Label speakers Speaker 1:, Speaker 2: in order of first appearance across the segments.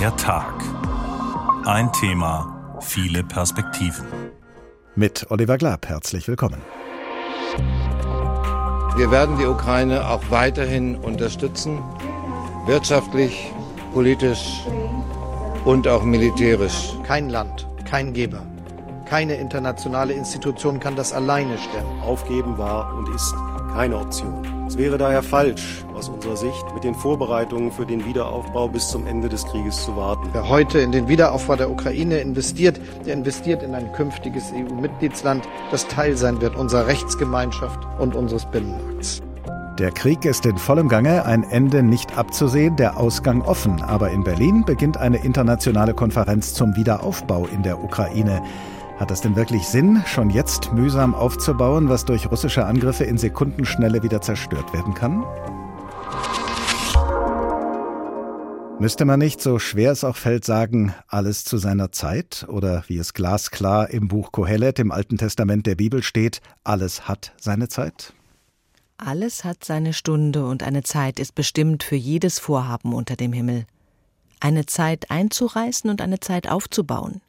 Speaker 1: Der Tag. Ein Thema, viele Perspektiven.
Speaker 2: Mit Oliver Glab, herzlich willkommen.
Speaker 3: Wir werden die Ukraine auch weiterhin unterstützen, wirtschaftlich, politisch und auch militärisch.
Speaker 4: Kein Land, kein Geber, keine internationale Institution kann das alleine stemmen.
Speaker 5: Aufgeben war und ist keine Option. Es wäre daher falsch, aus unserer Sicht, mit den Vorbereitungen für den Wiederaufbau bis zum Ende des Krieges zu warten.
Speaker 4: Wer heute in den Wiederaufbau der Ukraine investiert, der investiert in ein künftiges EU-Mitgliedsland, das Teil sein wird unserer Rechtsgemeinschaft und unseres Binnenmarkts.
Speaker 2: Der Krieg ist in vollem Gange, ein Ende nicht abzusehen, der Ausgang offen. Aber in Berlin beginnt eine internationale Konferenz zum Wiederaufbau in der Ukraine. Hat es denn wirklich Sinn, schon jetzt mühsam aufzubauen, was durch russische Angriffe in Sekundenschnelle wieder zerstört werden kann? Müsste man nicht, so schwer es auch fällt, sagen, alles zu seiner Zeit? Oder wie es glasklar im Buch Kohelet im Alten Testament der Bibel steht, alles hat seine Zeit?
Speaker 6: Alles hat seine Stunde und eine Zeit ist bestimmt für jedes Vorhaben unter dem Himmel. Eine Zeit einzureißen und eine Zeit aufzubauen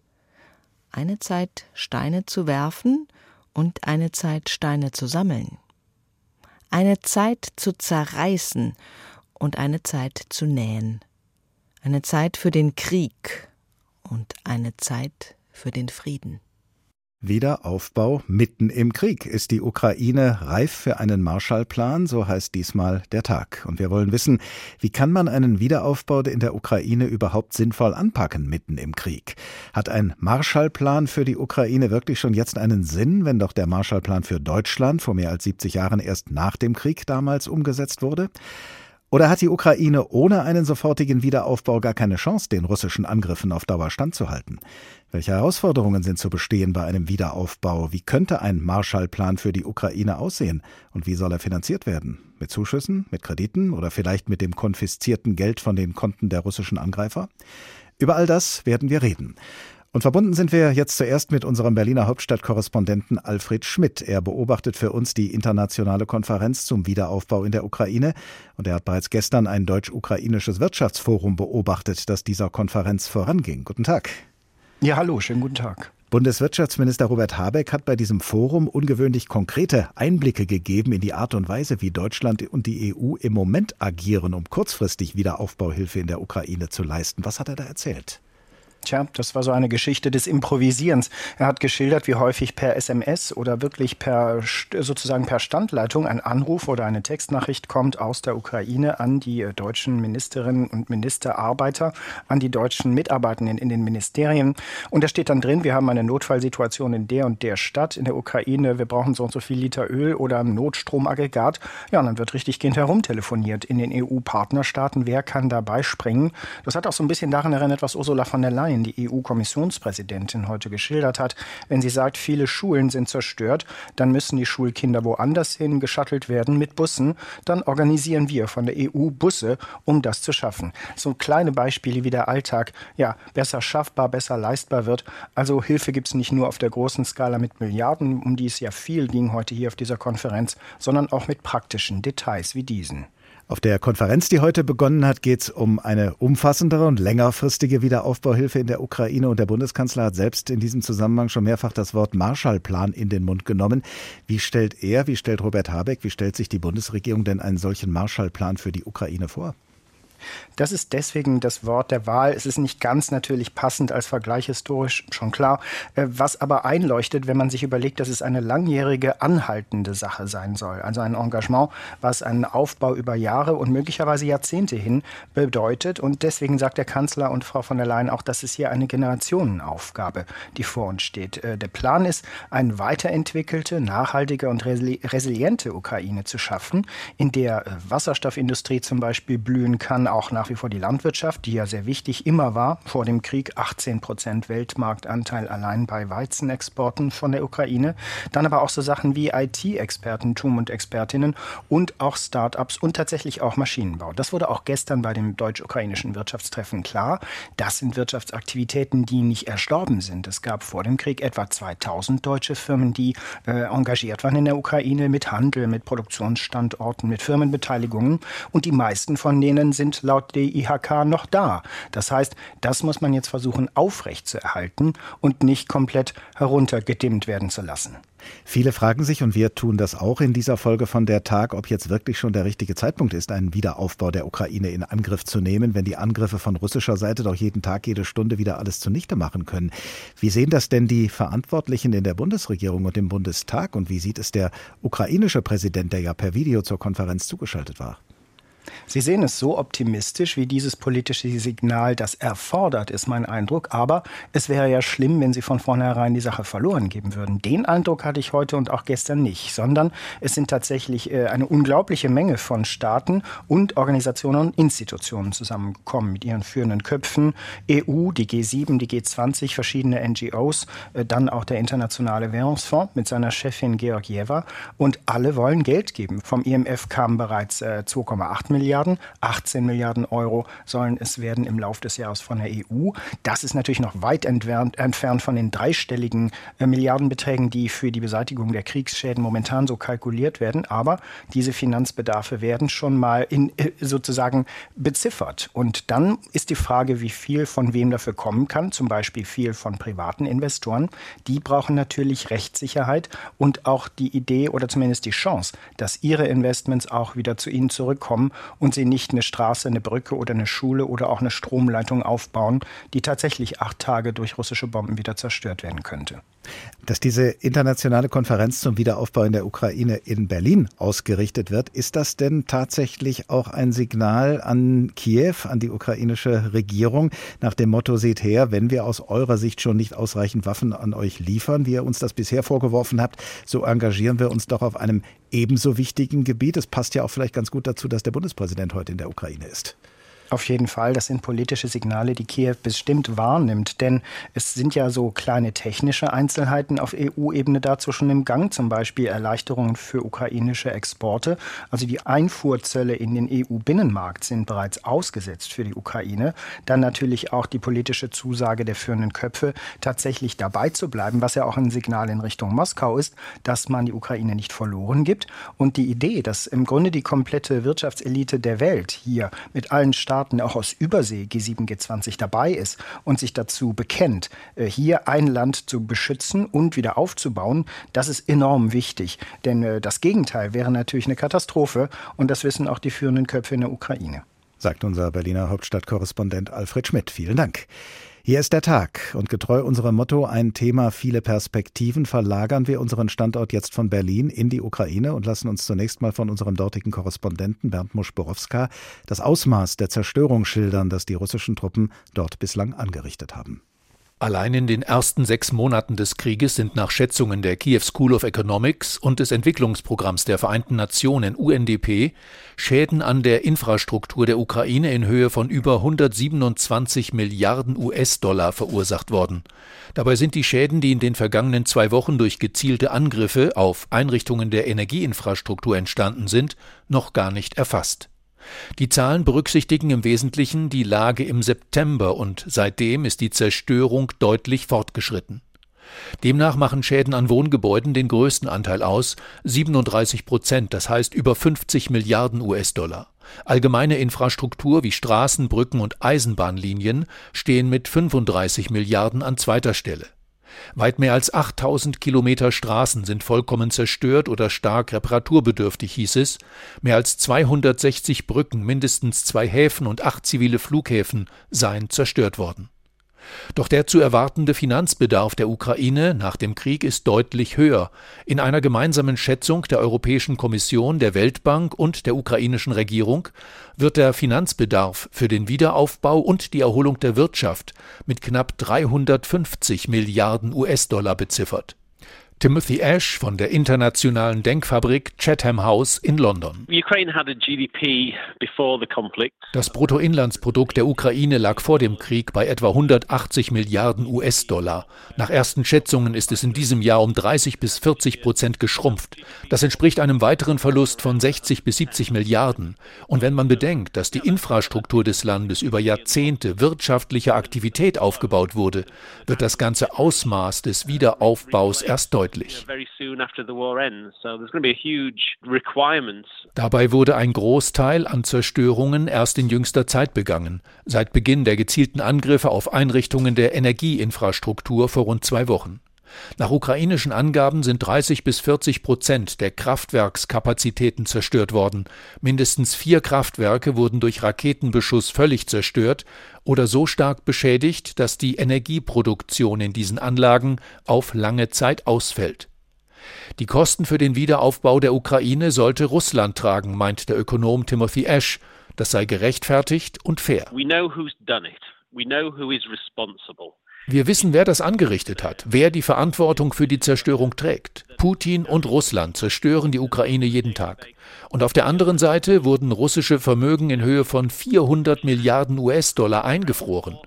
Speaker 6: eine Zeit Steine zu werfen und eine Zeit Steine zu sammeln, eine Zeit zu zerreißen und eine Zeit zu nähen, eine Zeit für den Krieg und eine Zeit für den Frieden.
Speaker 2: Wiederaufbau mitten im Krieg. Ist die Ukraine reif für einen Marshallplan? So heißt diesmal der Tag. Und wir wollen wissen, wie kann man einen Wiederaufbau in der Ukraine überhaupt sinnvoll anpacken mitten im Krieg? Hat ein Marshallplan für die Ukraine wirklich schon jetzt einen Sinn, wenn doch der Marshallplan für Deutschland vor mehr als 70 Jahren erst nach dem Krieg damals umgesetzt wurde? Oder hat die Ukraine ohne einen sofortigen Wiederaufbau gar keine Chance, den russischen Angriffen auf Dauer standzuhalten? Welche Herausforderungen sind zu bestehen bei einem Wiederaufbau? Wie könnte ein Marshallplan für die Ukraine aussehen? Und wie soll er finanziert werden? Mit Zuschüssen, mit Krediten oder vielleicht mit dem konfiszierten Geld von den Konten der russischen Angreifer? Über all das werden wir reden. Und verbunden sind wir jetzt zuerst mit unserem Berliner Hauptstadtkorrespondenten Alfred Schmidt. Er beobachtet für uns die internationale Konferenz zum Wiederaufbau in der Ukraine. Und er hat bereits gestern ein deutsch-ukrainisches Wirtschaftsforum beobachtet, das dieser Konferenz voranging. Guten Tag.
Speaker 7: Ja, hallo, schönen guten Tag.
Speaker 2: Bundeswirtschaftsminister Robert Habeck hat bei diesem Forum ungewöhnlich konkrete Einblicke gegeben in die Art und Weise, wie Deutschland und die EU im Moment agieren, um kurzfristig Wiederaufbauhilfe in der Ukraine zu leisten. Was hat er da erzählt?
Speaker 7: Tja, das war so eine Geschichte des Improvisierens. Er hat geschildert, wie häufig per SMS oder wirklich per sozusagen per Standleitung ein Anruf oder eine Textnachricht kommt aus der Ukraine an die äh, deutschen Ministerinnen und Ministerarbeiter, an die deutschen Mitarbeitenden in den Ministerien. Und da steht dann drin, wir haben eine Notfallsituation in der und der Stadt in der Ukraine, wir brauchen so und so viel Liter Öl oder ein Notstromaggregat. Ja, und dann wird richtig gehend herumtelefoniert in den EU-Partnerstaaten, wer kann dabei springen. Das hat auch so ein bisschen daran erinnert, was Ursula von der Leyen Leyen, die EU-Kommissionspräsidentin, heute geschildert hat, wenn sie sagt, viele Schulen sind zerstört, dann müssen die Schulkinder woanders hin geschattelt werden mit Bussen. Dann organisieren wir von der EU Busse, um das zu schaffen. So kleine Beispiele, wie der Alltag ja besser schaffbar, besser leistbar wird. Also Hilfe gibt es nicht nur auf der großen Skala mit Milliarden, um die es ja viel ging heute hier auf dieser Konferenz, sondern auch mit praktischen Details wie diesen.
Speaker 2: Auf der Konferenz, die heute begonnen hat, geht es um eine umfassendere und längerfristige Wiederaufbauhilfe in der Ukraine. Und der Bundeskanzler hat selbst in diesem Zusammenhang schon mehrfach das Wort Marshallplan in den Mund genommen. Wie stellt er, wie stellt Robert Habeck, wie stellt sich die Bundesregierung denn einen solchen Marshallplan für die Ukraine vor?
Speaker 7: Das ist deswegen das Wort der Wahl. Es ist nicht ganz natürlich passend als Vergleich historisch, schon klar. Äh, was aber einleuchtet, wenn man sich überlegt, dass es eine langjährige, anhaltende Sache sein soll. Also ein Engagement, was einen Aufbau über Jahre und möglicherweise Jahrzehnte hin bedeutet. Und deswegen sagt der Kanzler und Frau von der Leyen auch, dass es hier eine Generationenaufgabe, die vor uns steht. Äh, der Plan ist, eine weiterentwickelte, nachhaltige und resiliente Ukraine zu schaffen, in der äh, Wasserstoffindustrie zum Beispiel blühen kann, auch nach wie vor die Landwirtschaft, die ja sehr wichtig immer war. Vor dem Krieg 18 Prozent Weltmarktanteil allein bei Weizenexporten von der Ukraine. Dann aber auch so Sachen wie IT-Expertentum und Expertinnen und auch Start-ups und tatsächlich auch Maschinenbau. Das wurde auch gestern bei dem deutsch-ukrainischen Wirtschaftstreffen klar. Das sind Wirtschaftsaktivitäten, die nicht erstorben sind. Es gab vor dem Krieg etwa 2000 deutsche Firmen, die äh, engagiert waren in der Ukraine mit Handel, mit Produktionsstandorten, mit Firmenbeteiligungen. Und die meisten von denen sind laut DIHK noch da. Das heißt, das muss man jetzt versuchen aufrechtzuerhalten und nicht komplett heruntergedimmt werden zu lassen.
Speaker 2: Viele fragen sich, und wir tun das auch in dieser Folge von der Tag, ob jetzt wirklich schon der richtige Zeitpunkt ist, einen Wiederaufbau der Ukraine in Angriff zu nehmen, wenn die Angriffe von russischer Seite doch jeden Tag, jede Stunde wieder alles zunichte machen können. Wie sehen das denn die Verantwortlichen in der Bundesregierung und im Bundestag? Und wie sieht es der ukrainische Präsident, der ja per Video zur Konferenz zugeschaltet war?
Speaker 7: Sie sehen es so optimistisch, wie dieses politische Signal das erfordert, ist mein Eindruck. Aber es wäre ja schlimm, wenn Sie von vornherein die Sache verloren geben würden. Den Eindruck hatte ich heute und auch gestern nicht, sondern es sind tatsächlich äh, eine unglaubliche Menge von Staaten und Organisationen und Institutionen zusammengekommen mit ihren führenden Köpfen. EU, die G7, die G20, verschiedene NGOs, äh, dann auch der Internationale Währungsfonds mit seiner Chefin Georgieva. Und alle wollen Geld geben. Vom IMF kamen bereits 2,8 äh, Milliarden. 18 Milliarden Euro sollen es werden im Laufe des Jahres von der EU. Das ist natürlich noch weit entfernt, entfernt von den dreistelligen äh, Milliardenbeträgen, die für die Beseitigung der Kriegsschäden momentan so kalkuliert werden. Aber diese Finanzbedarfe werden schon mal in, äh, sozusagen beziffert. Und dann ist die Frage, wie viel von wem dafür kommen kann, zum Beispiel viel von privaten Investoren. Die brauchen natürlich Rechtssicherheit und auch die Idee oder zumindest die Chance, dass ihre Investments auch wieder zu ihnen zurückkommen und sie nicht eine Straße, eine Brücke oder eine Schule oder auch eine Stromleitung aufbauen, die tatsächlich acht Tage durch russische Bomben wieder zerstört werden könnte.
Speaker 2: Dass diese internationale Konferenz zum Wiederaufbau in der Ukraine in Berlin ausgerichtet wird, ist das denn tatsächlich auch ein Signal an Kiew, an die ukrainische Regierung, nach dem Motto, seht her, wenn wir aus eurer Sicht schon nicht ausreichend Waffen an euch liefern, wie ihr uns das bisher vorgeworfen habt, so engagieren wir uns doch auf einem ebenso wichtigen Gebiet. Es passt ja auch vielleicht ganz gut dazu, dass der Bundespräsident heute in der Ukraine ist.
Speaker 7: Auf jeden Fall, das sind politische Signale, die Kiew bestimmt wahrnimmt, denn es sind ja so kleine technische Einzelheiten auf EU-Ebene dazu schon im Gang, zum Beispiel Erleichterungen für ukrainische Exporte. Also die Einfuhrzölle in den EU-Binnenmarkt sind bereits ausgesetzt für die Ukraine. Dann natürlich auch die politische Zusage der führenden Köpfe, tatsächlich dabei zu bleiben, was ja auch ein Signal in Richtung Moskau ist, dass man die Ukraine nicht verloren gibt. Und die Idee, dass im Grunde die komplette Wirtschaftselite der Welt hier mit allen Staaten Staaten auch aus Übersee G7, G20 dabei ist und sich dazu bekennt, äh, hier ein Land zu beschützen und wieder aufzubauen, das ist enorm wichtig. Denn äh, das Gegenteil wäre natürlich eine Katastrophe und das wissen auch die führenden Köpfe in der Ukraine.
Speaker 2: Sagt unser Berliner Hauptstadtkorrespondent Alfred Schmidt. Vielen Dank. Hier ist der Tag und getreu unserem Motto ein Thema viele Perspektiven verlagern wir unseren Standort jetzt von Berlin in die Ukraine und lassen uns zunächst mal von unserem dortigen Korrespondenten Bernd Muschborowska das Ausmaß der Zerstörung schildern, das die russischen Truppen dort bislang angerichtet haben.
Speaker 8: Allein in den ersten sechs Monaten des Krieges sind nach Schätzungen der Kiew School of Economics und des Entwicklungsprogramms der Vereinten Nationen UNDP Schäden an der Infrastruktur der Ukraine in Höhe von über 127 Milliarden US-Dollar verursacht worden. Dabei sind die Schäden, die in den vergangenen zwei Wochen durch gezielte Angriffe auf Einrichtungen der Energieinfrastruktur entstanden sind, noch gar nicht erfasst. Die Zahlen berücksichtigen im Wesentlichen die Lage im September und seitdem ist die Zerstörung deutlich fortgeschritten. Demnach machen Schäden an Wohngebäuden den größten Anteil aus, 37 Prozent, das heißt über 50 Milliarden US-Dollar. Allgemeine Infrastruktur wie Straßen, Brücken und Eisenbahnlinien stehen mit 35 Milliarden an zweiter Stelle. Weit mehr als 8000 Kilometer Straßen sind vollkommen zerstört oder stark reparaturbedürftig, hieß es. Mehr als 260 Brücken, mindestens zwei Häfen und acht zivile Flughäfen seien zerstört worden. Doch der zu erwartende Finanzbedarf der Ukraine nach dem Krieg ist deutlich höher. In einer gemeinsamen Schätzung der Europäischen Kommission, der Weltbank und der ukrainischen Regierung wird der Finanzbedarf für den Wiederaufbau und die Erholung der Wirtschaft mit knapp 350 Milliarden US-Dollar beziffert. Timothy Ash von der internationalen Denkfabrik Chatham House in London. Das Bruttoinlandsprodukt der Ukraine lag vor dem Krieg bei etwa 180 Milliarden US-Dollar. Nach ersten Schätzungen ist es in diesem Jahr um 30 bis 40 Prozent geschrumpft. Das entspricht einem weiteren Verlust von 60 bis 70 Milliarden. Und wenn man bedenkt, dass die Infrastruktur des Landes über Jahrzehnte wirtschaftlicher Aktivität aufgebaut wurde, wird das ganze Ausmaß des Wiederaufbaus erst deutlich deutlich. Dabei wurde ein Großteil an Zerstörungen erst in jüngster Zeit begangen, seit Beginn der gezielten Angriffe auf Einrichtungen der Energieinfrastruktur vor rund zwei Wochen. Nach ukrainischen Angaben sind 30 bis 40 Prozent der Kraftwerkskapazitäten zerstört worden. Mindestens vier Kraftwerke wurden durch Raketenbeschuss völlig zerstört oder so stark beschädigt, dass die Energieproduktion in diesen Anlagen auf lange Zeit ausfällt. Die Kosten für den Wiederaufbau der Ukraine sollte Russland tragen, meint der Ökonom Timothy Ash. Das sei gerechtfertigt und fair. We know who's done it. We know who is responsible. Wir wissen, wer das angerichtet hat, wer die Verantwortung für die Zerstörung trägt. Putin und Russland zerstören die Ukraine jeden Tag. Und auf der anderen Seite wurden russische Vermögen in Höhe von 400 Milliarden US-Dollar eingefroren.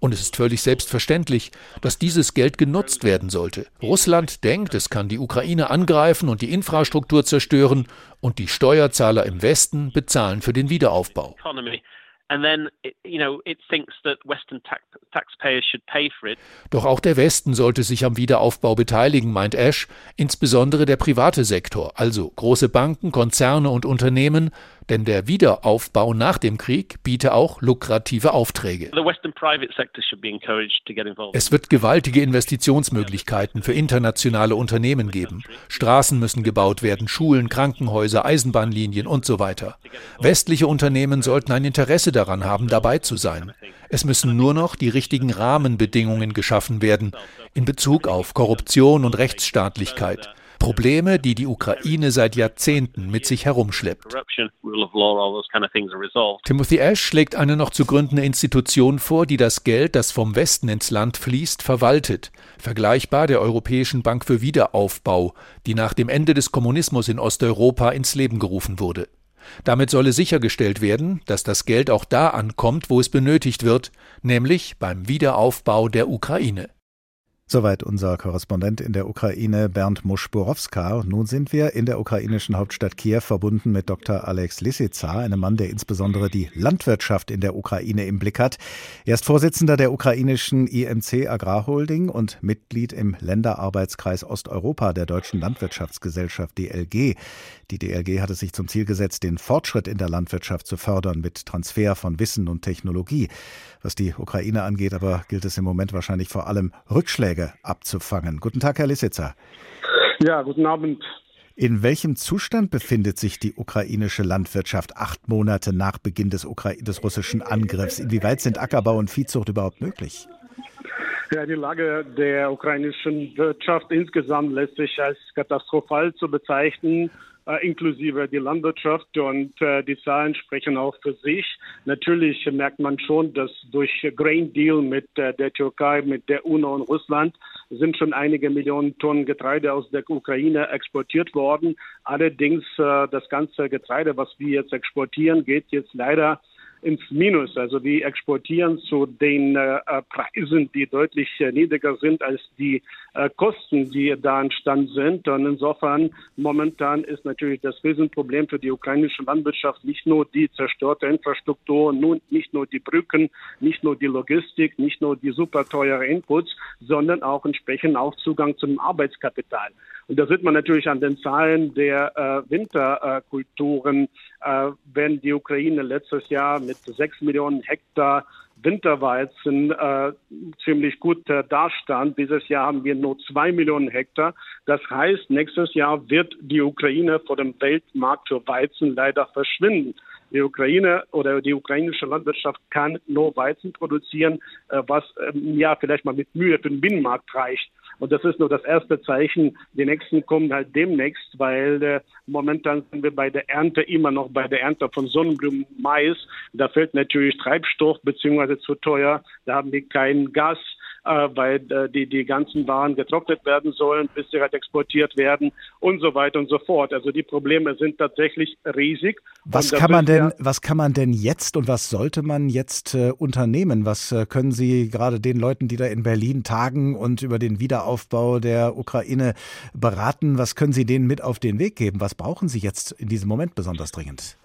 Speaker 8: Und es ist völlig selbstverständlich, dass dieses Geld genutzt werden sollte. Russland denkt, es kann die Ukraine angreifen und die Infrastruktur zerstören, und die Steuerzahler im Westen bezahlen für den Wiederaufbau. Doch auch der Westen sollte sich am Wiederaufbau beteiligen, meint Ash, insbesondere der private Sektor, also große Banken, Konzerne und Unternehmen, denn der Wiederaufbau nach dem Krieg biete auch lukrative Aufträge. Es wird gewaltige Investitionsmöglichkeiten für internationale Unternehmen geben. Straßen müssen gebaut werden, Schulen, Krankenhäuser, Eisenbahnlinien und so weiter. Westliche Unternehmen sollten ein Interesse daran haben, dabei zu sein. Es müssen nur noch die richtigen Rahmenbedingungen geschaffen werden in Bezug auf Korruption und Rechtsstaatlichkeit. Probleme, die die Ukraine seit Jahrzehnten mit sich herumschleppt. Timothy Ash schlägt eine noch zu gründende Institution vor, die das Geld, das vom Westen ins Land fließt, verwaltet, vergleichbar der Europäischen Bank für Wiederaufbau, die nach dem Ende des Kommunismus in Osteuropa ins Leben gerufen wurde. Damit solle sichergestellt werden, dass das Geld auch da ankommt, wo es benötigt wird, nämlich beim Wiederaufbau der Ukraine.
Speaker 2: Soweit unser Korrespondent in der Ukraine Bernd Muschborowska. Nun sind wir in der ukrainischen Hauptstadt Kiew verbunden mit Dr. Alex Lisica, einem Mann, der insbesondere die Landwirtschaft in der Ukraine im Blick hat. Er ist Vorsitzender der ukrainischen IMC Agrarholding und Mitglied im Länderarbeitskreis Osteuropa der Deutschen Landwirtschaftsgesellschaft DLG. Die DLG hat es sich zum Ziel gesetzt, den Fortschritt in der Landwirtschaft zu fördern mit Transfer von Wissen und Technologie. Was die Ukraine angeht, aber gilt es im Moment wahrscheinlich vor allem Rückschläge abzufangen. Guten Tag, Herr Lissitzer.
Speaker 9: Ja, guten Abend.
Speaker 2: In welchem Zustand befindet sich die ukrainische Landwirtschaft acht Monate nach Beginn des, Ukra des russischen Angriffs? Inwieweit sind Ackerbau und Viehzucht überhaupt möglich?
Speaker 9: Ja, die Lage der ukrainischen Wirtschaft insgesamt lässt sich als katastrophal zu bezeichnen inklusive die Landwirtschaft und äh, die Zahlen sprechen auch für sich. Natürlich merkt man schon, dass durch Grain Deal mit äh, der Türkei, mit der UNO und Russland sind schon einige Millionen Tonnen Getreide aus der Ukraine exportiert worden. Allerdings äh, das ganze Getreide, was wir jetzt exportieren, geht jetzt leider ins Minus. Also wir exportieren zu den äh, Preisen, die deutlich äh, niedriger sind als die äh, Kosten, die da entstanden sind. Und insofern momentan ist natürlich das Riesenproblem für die ukrainische Landwirtschaft nicht nur die zerstörte Infrastruktur, nun, nicht nur die Brücken, nicht nur die Logistik, nicht nur die super teure Inputs, sondern auch entsprechend auch Zugang zum Arbeitskapital. Und da sieht man natürlich an den Zahlen der äh, Winterkulturen, äh, wenn die Ukraine letztes Jahr mit sechs Millionen Hektar Winterweizen äh, ziemlich gut äh, dastand. Dieses Jahr haben wir nur zwei Millionen Hektar. Das heißt, nächstes Jahr wird die Ukraine vor dem Weltmarkt für Weizen leider verschwinden. Die Ukraine oder die ukrainische Landwirtschaft kann nur Weizen produzieren, äh, was ähm, ja vielleicht mal mit Mühe für den Binnenmarkt reicht. Und das ist nur das erste Zeichen. Die nächsten kommen halt demnächst, weil äh, momentan sind wir bei der Ernte immer noch bei der Ernte von Sonnenblumen, Mais. Da fällt natürlich Treibstoff beziehungsweise zu teuer. Da haben wir kein Gas äh, weil äh, die, die ganzen Waren getrocknet werden sollen, bis sie halt exportiert werden und so weiter und so fort. Also die Probleme sind tatsächlich riesig.
Speaker 2: Was kann man denn, was kann man denn jetzt und was sollte man jetzt äh, unternehmen? Was äh, können Sie gerade den Leuten, die da in Berlin tagen und über den Wiederaufbau der Ukraine beraten, was können Sie denen mit auf den Weg geben? Was brauchen Sie jetzt in diesem Moment besonders dringend?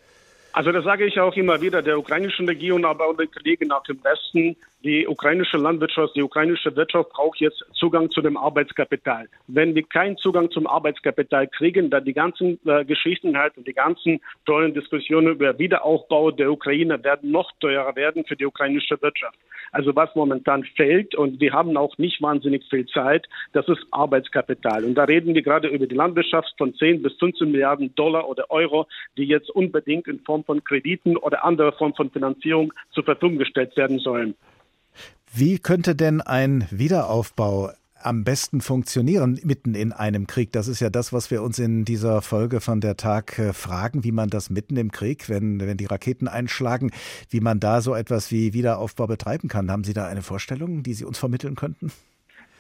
Speaker 9: Also das sage ich auch immer wieder der ukrainischen Regierung, aber auch den Kollegen nach dem Westen. Die ukrainische Landwirtschaft, die ukrainische Wirtschaft braucht jetzt Zugang zu dem Arbeitskapital. Wenn wir keinen Zugang zum Arbeitskapital kriegen, dann die ganzen äh, Geschichten halt und die ganzen tollen Diskussionen über Wiederaufbau der Ukraine werden noch teurer werden für die ukrainische Wirtschaft. Also was momentan fällt und wir haben auch nicht wahnsinnig viel Zeit, das ist Arbeitskapital. Und da reden wir gerade über die Landwirtschaft von 10 bis 15 Milliarden Dollar oder Euro, die jetzt unbedingt in Form von Krediten oder anderer Form von Finanzierung zur Verfügung gestellt werden sollen.
Speaker 2: Wie könnte denn ein Wiederaufbau am besten funktionieren mitten in einem Krieg? Das ist ja das, was wir uns in dieser Folge von der Tag äh, fragen, wie man das mitten im Krieg, wenn, wenn die Raketen einschlagen, wie man da so etwas wie Wiederaufbau betreiben kann. Haben Sie da eine Vorstellung, die Sie uns vermitteln könnten?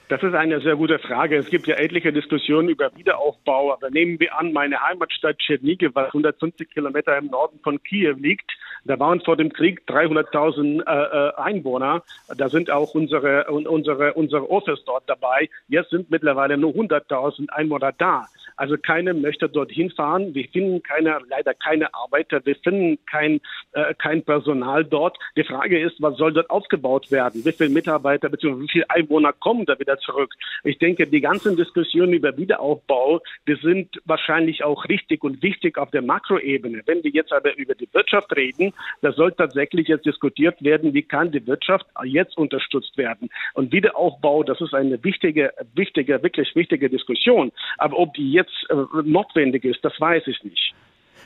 Speaker 9: Das ist eine sehr gute Frage. Es gibt ja etliche Diskussionen über Wiederaufbau. Aber nehmen wir an, meine Heimatstadt Tschernigiv, was 150 Kilometer im Norden von Kiew liegt, da waren vor dem Krieg 300.000 äh, äh, Einwohner. Da sind auch unsere, unsere, unsere Office dort dabei. Jetzt sind mittlerweile nur 100.000 Einwohner da. Also keiner möchte dorthin fahren. Wir finden keine, leider keine Arbeiter. Wir finden kein, äh, kein Personal dort. Die Frage ist, was soll dort aufgebaut werden? Wie viele Mitarbeiter bzw. wie viele Einwohner kommen da wieder zurück? Ich denke, die ganzen Diskussionen über Wiederaufbau, die sind wahrscheinlich auch richtig und wichtig auf der Makroebene. Wenn wir jetzt aber über die Wirtschaft reden, da soll tatsächlich jetzt diskutiert werden, wie kann die Wirtschaft jetzt unterstützt werden. Und Wiederaufbau, das ist eine wichtige, wichtige, wirklich wichtige Diskussion. Aber ob die jetzt jetzt äh, notwendig ist, das weiß ich nicht.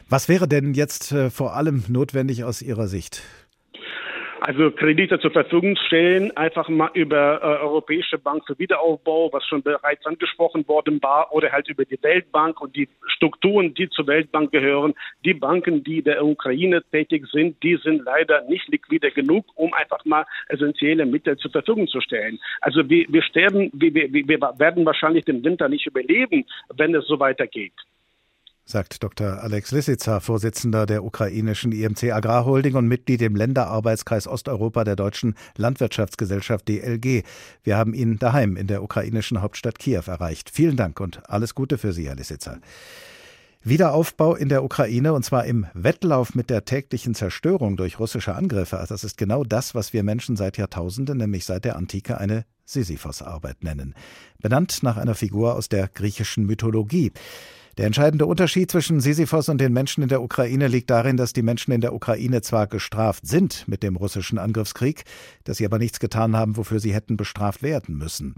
Speaker 2: Was wäre denn jetzt äh, vor allem notwendig aus Ihrer Sicht?
Speaker 9: Also Kredite zur Verfügung stellen, einfach mal über äh, Europäische Bank für Wiederaufbau, was schon bereits angesprochen worden war, oder halt über die Weltbank und die Strukturen, die zur Weltbank gehören. Die Banken, die der Ukraine tätig sind, die sind leider nicht liquide genug, um einfach mal essentielle Mittel zur Verfügung zu stellen. Also wir, wir sterben, wir, wir, wir werden wahrscheinlich den Winter nicht überleben, wenn es so weitergeht
Speaker 2: sagt Dr. Alex Lisica, Vorsitzender der ukrainischen IMC Agrarholding und Mitglied im Länderarbeitskreis Osteuropa der Deutschen Landwirtschaftsgesellschaft DLG. Wir haben ihn daheim in der ukrainischen Hauptstadt Kiew erreicht. Vielen Dank und alles Gute für Sie, Herr Lisica. Wiederaufbau in der Ukraine und zwar im Wettlauf mit der täglichen Zerstörung durch russische Angriffe. Also das ist genau das, was wir Menschen seit Jahrtausenden, nämlich seit der Antike, eine Sisyphos-Arbeit nennen. Benannt nach einer Figur aus der griechischen Mythologie. Der entscheidende Unterschied zwischen Sisyphos und den Menschen in der Ukraine liegt darin, dass die Menschen in der Ukraine zwar gestraft sind mit dem russischen Angriffskrieg, dass sie aber nichts getan haben, wofür sie hätten bestraft werden müssen.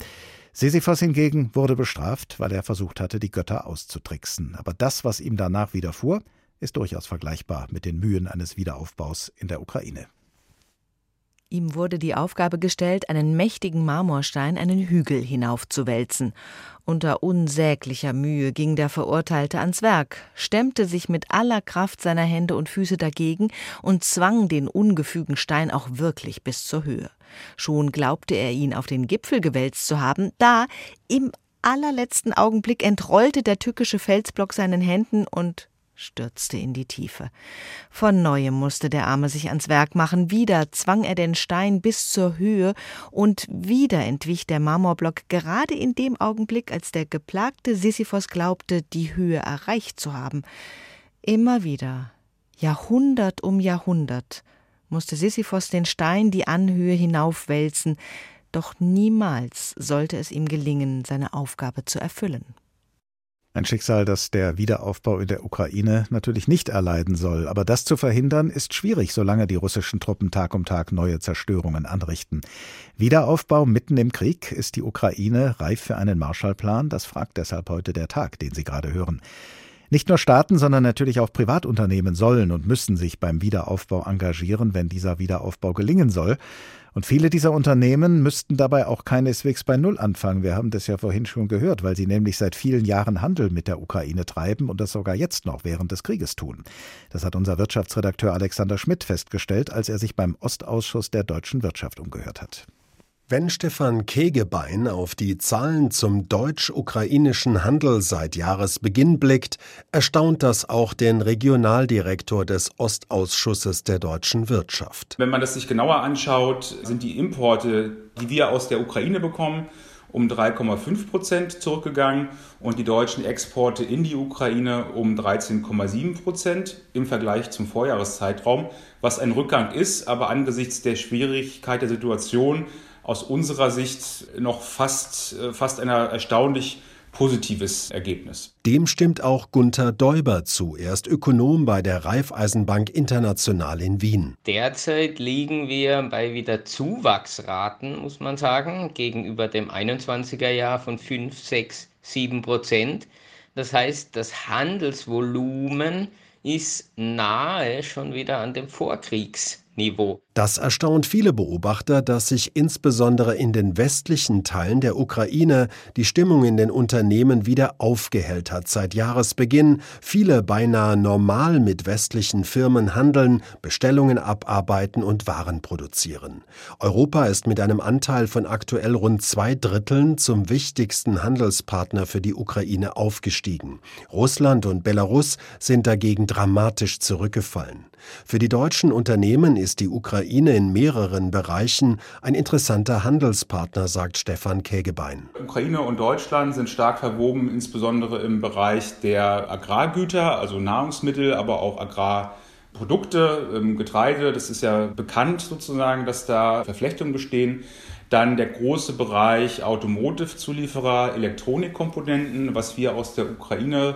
Speaker 2: Sisyphos hingegen wurde bestraft, weil er versucht hatte, die Götter auszutricksen. Aber das, was ihm danach widerfuhr, ist durchaus vergleichbar mit den Mühen eines Wiederaufbaus in der Ukraine.
Speaker 6: Ihm wurde die Aufgabe gestellt, einen mächtigen Marmorstein einen Hügel hinaufzuwälzen. Unter unsäglicher Mühe ging der Verurteilte ans Werk, stemmte sich mit aller Kraft seiner Hände und Füße dagegen und zwang den ungefügen Stein auch wirklich bis zur Höhe. Schon glaubte er ihn auf den Gipfel gewälzt zu haben, da im allerletzten Augenblick entrollte der tückische Felsblock seinen Händen und stürzte in die Tiefe. Von neuem musste der Arme sich ans Werk machen, wieder zwang er den Stein bis zur Höhe, und wieder entwich der Marmorblock gerade in dem Augenblick, als der geplagte Sisyphos glaubte, die Höhe erreicht zu haben. Immer wieder, Jahrhundert um Jahrhundert, musste Sisyphos den Stein die Anhöhe hinaufwälzen, doch niemals sollte es ihm gelingen, seine Aufgabe zu erfüllen.
Speaker 2: Ein Schicksal, das der Wiederaufbau in der Ukraine natürlich nicht erleiden soll. Aber das zu verhindern ist schwierig, solange die russischen Truppen Tag um Tag neue Zerstörungen anrichten. Wiederaufbau mitten im Krieg? Ist die Ukraine reif für einen Marshallplan? Das fragt deshalb heute der Tag, den Sie gerade hören. Nicht nur Staaten, sondern natürlich auch Privatunternehmen sollen und müssen sich beim Wiederaufbau engagieren, wenn dieser Wiederaufbau gelingen soll. Und viele dieser Unternehmen müssten dabei auch keineswegs bei Null anfangen. Wir haben das ja vorhin schon gehört, weil sie nämlich seit vielen Jahren Handel mit der Ukraine treiben und das sogar jetzt noch während des Krieges tun. Das hat unser Wirtschaftsredakteur Alexander Schmidt festgestellt, als er sich beim Ostausschuss der deutschen Wirtschaft umgehört hat.
Speaker 10: Wenn Stefan Kegebein auf die Zahlen zum deutsch-ukrainischen Handel seit Jahresbeginn blickt, erstaunt das auch den Regionaldirektor des Ostausschusses der deutschen Wirtschaft.
Speaker 11: Wenn man das sich genauer anschaut, sind die Importe, die wir aus der Ukraine bekommen, um 3,5 Prozent zurückgegangen und die deutschen Exporte in die Ukraine um 13,7 Prozent im Vergleich zum Vorjahreszeitraum, was ein Rückgang ist, aber angesichts der Schwierigkeit der Situation aus unserer Sicht noch fast, äh, fast einer erstaunlich positives Ergebnis.
Speaker 10: Dem stimmt auch Gunther Däuber zu. Er ist Ökonom bei der Raiffeisenbank International in Wien.
Speaker 12: Derzeit liegen wir bei wieder Zuwachsraten, muss man sagen, gegenüber dem 21er Jahr von 5, 6, 7 Prozent. Das heißt, das Handelsvolumen ist nahe schon wieder an dem Vorkriegs Niveau.
Speaker 10: Das erstaunt viele Beobachter, dass sich insbesondere in den westlichen Teilen der Ukraine die Stimmung in den Unternehmen wieder aufgehellt hat seit Jahresbeginn. Viele beinahe normal mit westlichen Firmen handeln, Bestellungen abarbeiten und Waren produzieren. Europa ist mit einem Anteil von aktuell rund zwei Dritteln zum wichtigsten Handelspartner für die Ukraine aufgestiegen. Russland und Belarus sind dagegen dramatisch zurückgefallen. Für die deutschen Unternehmen ist die Ukraine in mehreren Bereichen ein interessanter Handelspartner, sagt Stefan Kägebein.
Speaker 11: Ukraine und Deutschland sind stark verwoben, insbesondere im Bereich der Agrargüter, also Nahrungsmittel, aber auch Agrarprodukte, ähm, Getreide. Das ist ja bekannt sozusagen, dass da Verflechtungen bestehen. Dann der große Bereich Automotive-Zulieferer, Elektronikkomponenten, was wir aus der Ukraine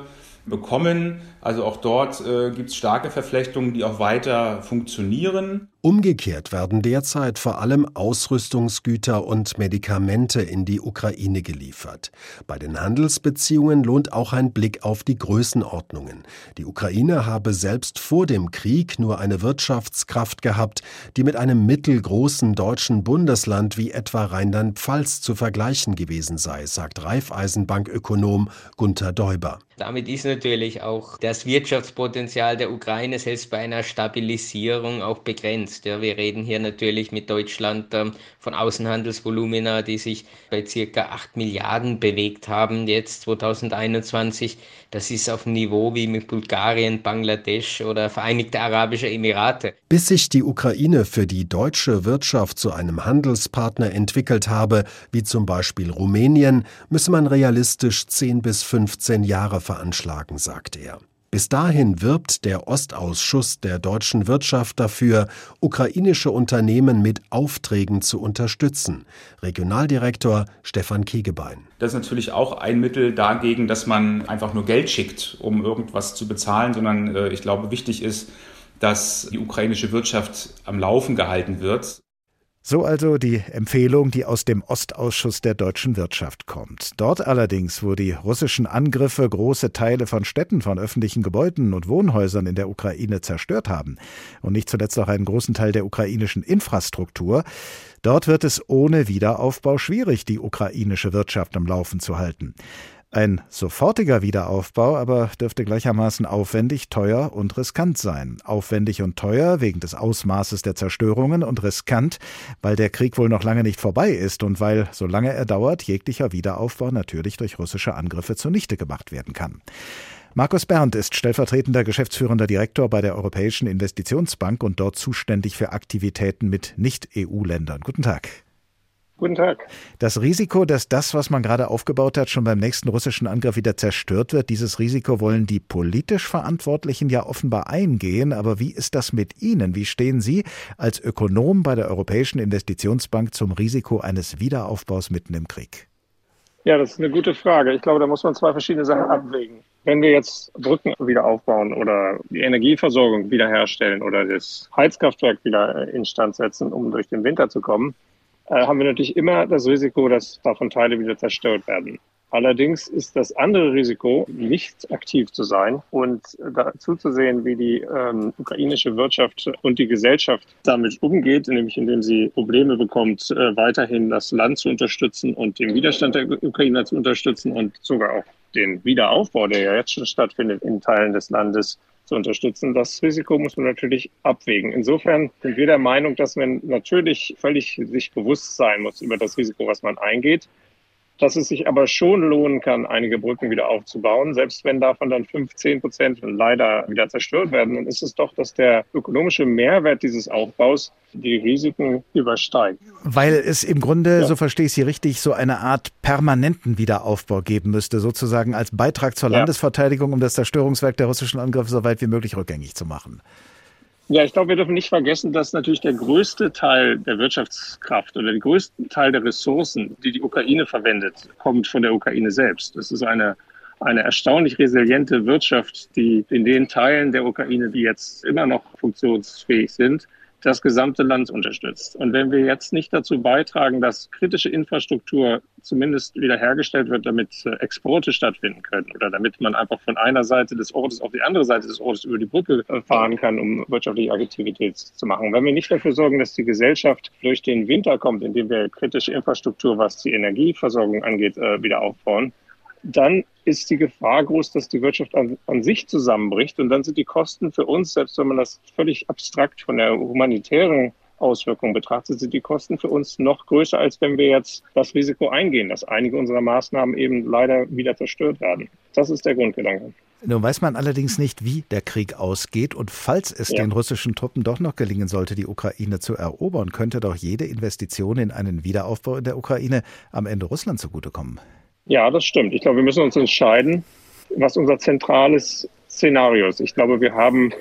Speaker 11: bekommen. Also auch dort äh, gibt es starke Verflechtungen, die auch weiter funktionieren.
Speaker 10: Umgekehrt werden derzeit vor allem Ausrüstungsgüter und Medikamente in die Ukraine geliefert. Bei den Handelsbeziehungen lohnt auch ein Blick auf die Größenordnungen. Die Ukraine habe selbst vor dem Krieg nur eine Wirtschaftskraft gehabt, die mit einem mittelgroßen deutschen Bundesland wie etwa Rheinland-Pfalz zu vergleichen gewesen sei, sagt Raiffeisenbankökonom Gunther Däuber.
Speaker 12: Damit ist natürlich auch das Wirtschaftspotenzial der Ukraine selbst bei einer Stabilisierung auch begrenzt. Ja, wir reden hier natürlich mit Deutschland ähm, von Außenhandelsvolumina, die sich bei circa 8 Milliarden bewegt haben jetzt 2021. Das ist auf dem Niveau wie mit Bulgarien, Bangladesch oder Vereinigte Arabische Emirate.
Speaker 10: Bis sich die Ukraine für die deutsche Wirtschaft zu einem Handelspartner entwickelt habe, wie zum Beispiel Rumänien, müsse man realistisch 10 bis 15 Jahre veranschlagen, sagt er. Bis dahin wirbt der Ostausschuss der deutschen Wirtschaft dafür, ukrainische Unternehmen mit Aufträgen zu unterstützen. Regionaldirektor Stefan Kegebein.
Speaker 11: Das ist natürlich auch ein Mittel dagegen, dass man einfach nur Geld schickt, um irgendwas zu bezahlen, sondern äh, ich glaube, wichtig ist, dass die ukrainische Wirtschaft am Laufen gehalten wird.
Speaker 2: So also die Empfehlung, die aus dem Ostausschuss der deutschen Wirtschaft kommt. Dort allerdings, wo die russischen Angriffe große Teile von Städten, von öffentlichen Gebäuden und Wohnhäusern in der Ukraine zerstört haben und nicht zuletzt auch einen großen Teil der ukrainischen Infrastruktur, dort wird es ohne Wiederaufbau schwierig, die ukrainische Wirtschaft am Laufen zu halten. Ein sofortiger Wiederaufbau aber dürfte gleichermaßen aufwendig, teuer und riskant sein. Aufwendig und teuer wegen des Ausmaßes der Zerstörungen und riskant, weil der Krieg wohl noch lange nicht vorbei ist und weil, solange er dauert, jeglicher Wiederaufbau natürlich durch russische Angriffe zunichte gemacht werden kann. Markus Berndt ist stellvertretender geschäftsführender Direktor bei der Europäischen Investitionsbank und dort zuständig für Aktivitäten mit Nicht-EU-Ländern. Guten Tag.
Speaker 13: Guten Tag.
Speaker 2: Das Risiko, dass das, was man gerade aufgebaut hat, schon beim nächsten russischen Angriff wieder zerstört wird, dieses Risiko wollen die politisch Verantwortlichen ja offenbar eingehen. Aber wie ist das mit Ihnen? Wie stehen Sie als Ökonom bei der Europäischen Investitionsbank zum Risiko eines Wiederaufbaus mitten im Krieg?
Speaker 13: Ja, das ist eine gute Frage. Ich glaube, da muss man zwei verschiedene Sachen abwägen. Wenn wir jetzt Brücken wieder aufbauen oder die Energieversorgung wiederherstellen oder das Heizkraftwerk wieder instand setzen, um durch den Winter zu kommen, äh, haben wir natürlich immer das Risiko, dass davon Teile wieder zerstört werden. Allerdings ist das andere Risiko, nicht aktiv zu sein und dazu zu sehen, wie die ähm, ukrainische Wirtschaft und die Gesellschaft damit umgeht, nämlich indem sie Probleme bekommt, äh, weiterhin das Land zu unterstützen und den Widerstand der Ukrainer zu unterstützen und sogar auch den Wiederaufbau, der ja jetzt schon stattfindet in Teilen des Landes, zu unterstützen. Das Risiko muss man natürlich abwägen. Insofern sind wir der Meinung, dass man natürlich völlig sich bewusst sein muss über das Risiko, was man eingeht. Dass es sich aber schon lohnen kann, einige Brücken wieder aufzubauen. Selbst wenn davon dann 15 Prozent leider wieder zerstört werden, dann ist es doch, dass der ökonomische Mehrwert dieses Aufbaus die Risiken übersteigt.
Speaker 2: Weil es im Grunde, ja. so verstehe ich Sie richtig, so eine Art permanenten Wiederaufbau geben müsste, sozusagen als Beitrag zur ja. Landesverteidigung, um das Zerstörungswerk der russischen Angriffe so weit wie möglich rückgängig zu machen.
Speaker 13: Ja, ich glaube, wir dürfen nicht vergessen, dass natürlich der größte Teil der Wirtschaftskraft oder der größte Teil der Ressourcen, die die Ukraine verwendet, kommt von der Ukraine selbst. Das ist eine, eine erstaunlich resiliente Wirtschaft, die in den Teilen der Ukraine, die jetzt immer noch funktionsfähig sind, das gesamte Land unterstützt. Und wenn wir jetzt nicht dazu beitragen, dass kritische Infrastruktur zumindest wiederhergestellt wird, damit äh, Exporte stattfinden können oder damit man einfach von einer Seite des Ortes auf die andere Seite des Ortes über die Brücke äh, fahren kann, um wirtschaftliche Aktivität zu machen. Wenn wir nicht dafür sorgen, dass die Gesellschaft durch den Winter kommt, indem wir kritische Infrastruktur, was die Energieversorgung angeht, äh, wieder aufbauen, dann ist die Gefahr groß, dass die Wirtschaft an, an, sich zusammenbricht. Und dann sind die Kosten für uns, selbst wenn man das völlig abstrakt von der humanitären Auswirkung betrachtet, sind die Kosten für uns noch größer, als wenn wir jetzt das Risiko eingehen, dass einige unserer Maßnahmen eben leider wieder zerstört werden. Das ist der Grundgedanke.
Speaker 2: Nun weiß man allerdings nicht, wie der Krieg ausgeht. Und falls es ja. den russischen Truppen doch noch gelingen sollte, die Ukraine zu erobern, könnte doch jede Investition in einen Wiederaufbau in der Ukraine am Ende Russland zugutekommen.
Speaker 13: Ja, das stimmt. Ich glaube, wir müssen uns entscheiden, was unser zentrales Szenario ist. Ich glaube, wir haben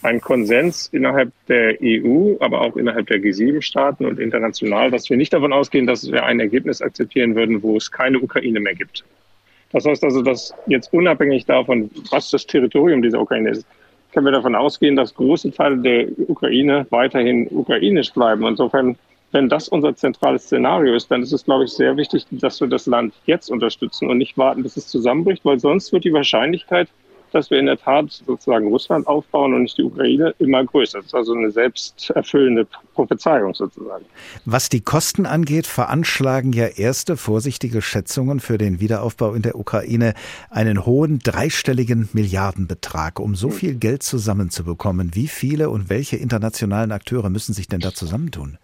Speaker 13: einen Konsens innerhalb der EU, aber auch innerhalb der G7-Staaten und international, dass wir nicht davon ausgehen, dass wir ein Ergebnis akzeptieren würden, wo es keine Ukraine mehr gibt. Das heißt also, dass jetzt unabhängig davon, was das Territorium dieser Ukraine ist, können wir davon ausgehen, dass große Teile der Ukraine weiterhin ukrainisch bleiben. Insofern wenn das unser zentrales Szenario ist, dann ist es, glaube ich, sehr wichtig, dass wir das Land jetzt unterstützen und nicht warten, bis es zusammenbricht, weil sonst wird die Wahrscheinlichkeit, dass wir in der Tat sozusagen Russland aufbauen und nicht die Ukraine, immer größer. Das ist also eine selbsterfüllende Prophezeiung sozusagen.
Speaker 2: Was die Kosten angeht, veranschlagen ja erste vorsichtige Schätzungen für den Wiederaufbau in der Ukraine einen hohen dreistelligen Milliardenbetrag. Um so viel Geld zusammenzubekommen, wie viele und welche internationalen Akteure müssen sich denn da zusammentun?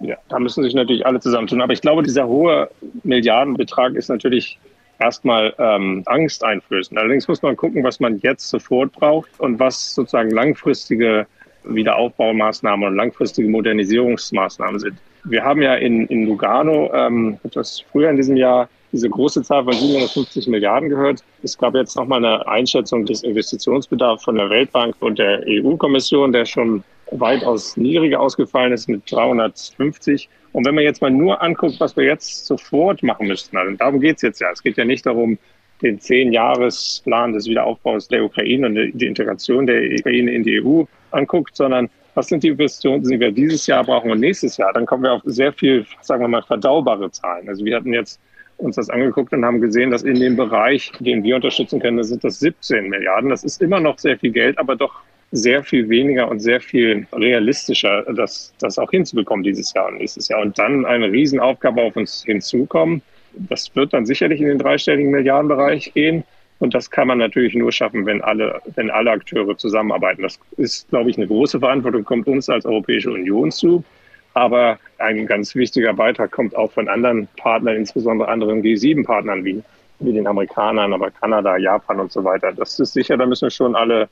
Speaker 13: Ja, da müssen sich natürlich alle zusammentun. Aber ich glaube, dieser hohe Milliardenbetrag ist natürlich erstmal ähm, Angst einflößen. Allerdings muss man gucken, was man jetzt sofort braucht und was sozusagen langfristige Wiederaufbaumaßnahmen und langfristige Modernisierungsmaßnahmen sind. Wir haben ja in, in Lugano ähm, etwas früher in diesem Jahr diese große Zahl von 750 Milliarden gehört. Es gab jetzt nochmal eine Einschätzung des Investitionsbedarfs von der Weltbank und der EU-Kommission, der schon weitaus niedriger ausgefallen ist mit 350. Und wenn man jetzt mal nur anguckt, was wir jetzt sofort machen müssten, also darum geht es jetzt ja. Es geht ja nicht darum, den Zehn-Jahres-Plan des Wiederaufbaus der Ukraine und die Integration der Ukraine in die EU anguckt, sondern was sind die Investitionen, die wir dieses Jahr brauchen und nächstes Jahr? Dann kommen wir auf sehr viel, sagen wir mal, verdaubare Zahlen. Also wir hatten jetzt uns das angeguckt und haben gesehen, dass in dem Bereich, den wir unterstützen können, sind das 17 Milliarden. Das ist immer noch sehr viel Geld, aber doch sehr viel weniger und sehr viel realistischer, das, das auch hinzubekommen dieses Jahr und nächstes Jahr. Und dann eine Riesenaufgabe auf uns hinzukommen. Das wird dann sicherlich in den dreistelligen Milliardenbereich gehen. Und das kann man natürlich nur schaffen, wenn alle, wenn alle Akteure zusammenarbeiten. Das ist, glaube ich, eine große Verantwortung, kommt uns als Europäische Union zu. Aber ein ganz wichtiger Beitrag kommt auch von anderen Partnern, insbesondere anderen G7-Partnern wie, wie den Amerikanern, aber Kanada, Japan und so weiter. Das ist sicher, da müssen wir schon alle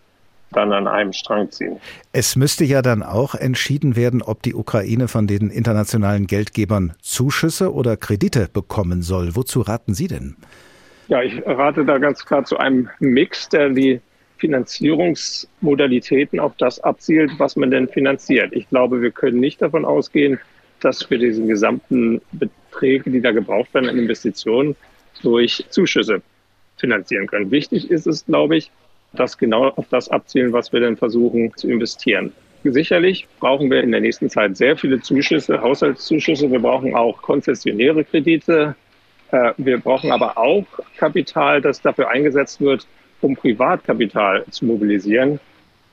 Speaker 13: dann an einem Strang ziehen.
Speaker 2: Es müsste ja dann auch entschieden werden, ob die Ukraine von den internationalen Geldgebern Zuschüsse oder Kredite bekommen soll. Wozu raten Sie denn?
Speaker 13: Ja, ich rate da ganz klar zu einem Mix, der die Finanzierungsmodalitäten auf das abzielt, was man denn finanziert. Ich glaube, wir können nicht davon ausgehen, dass wir diese gesamten Beträge, die da gebraucht werden an Investitionen, durch Zuschüsse finanzieren können. Wichtig ist es, glaube ich, das genau auf das abzielen, was wir dann versuchen zu investieren. Sicherlich brauchen wir in der nächsten Zeit sehr viele Zuschüsse, Haushaltszuschüsse. Wir brauchen auch konzessionäre Kredite. Äh, wir brauchen aber auch Kapital, das dafür eingesetzt wird, um Privatkapital zu mobilisieren,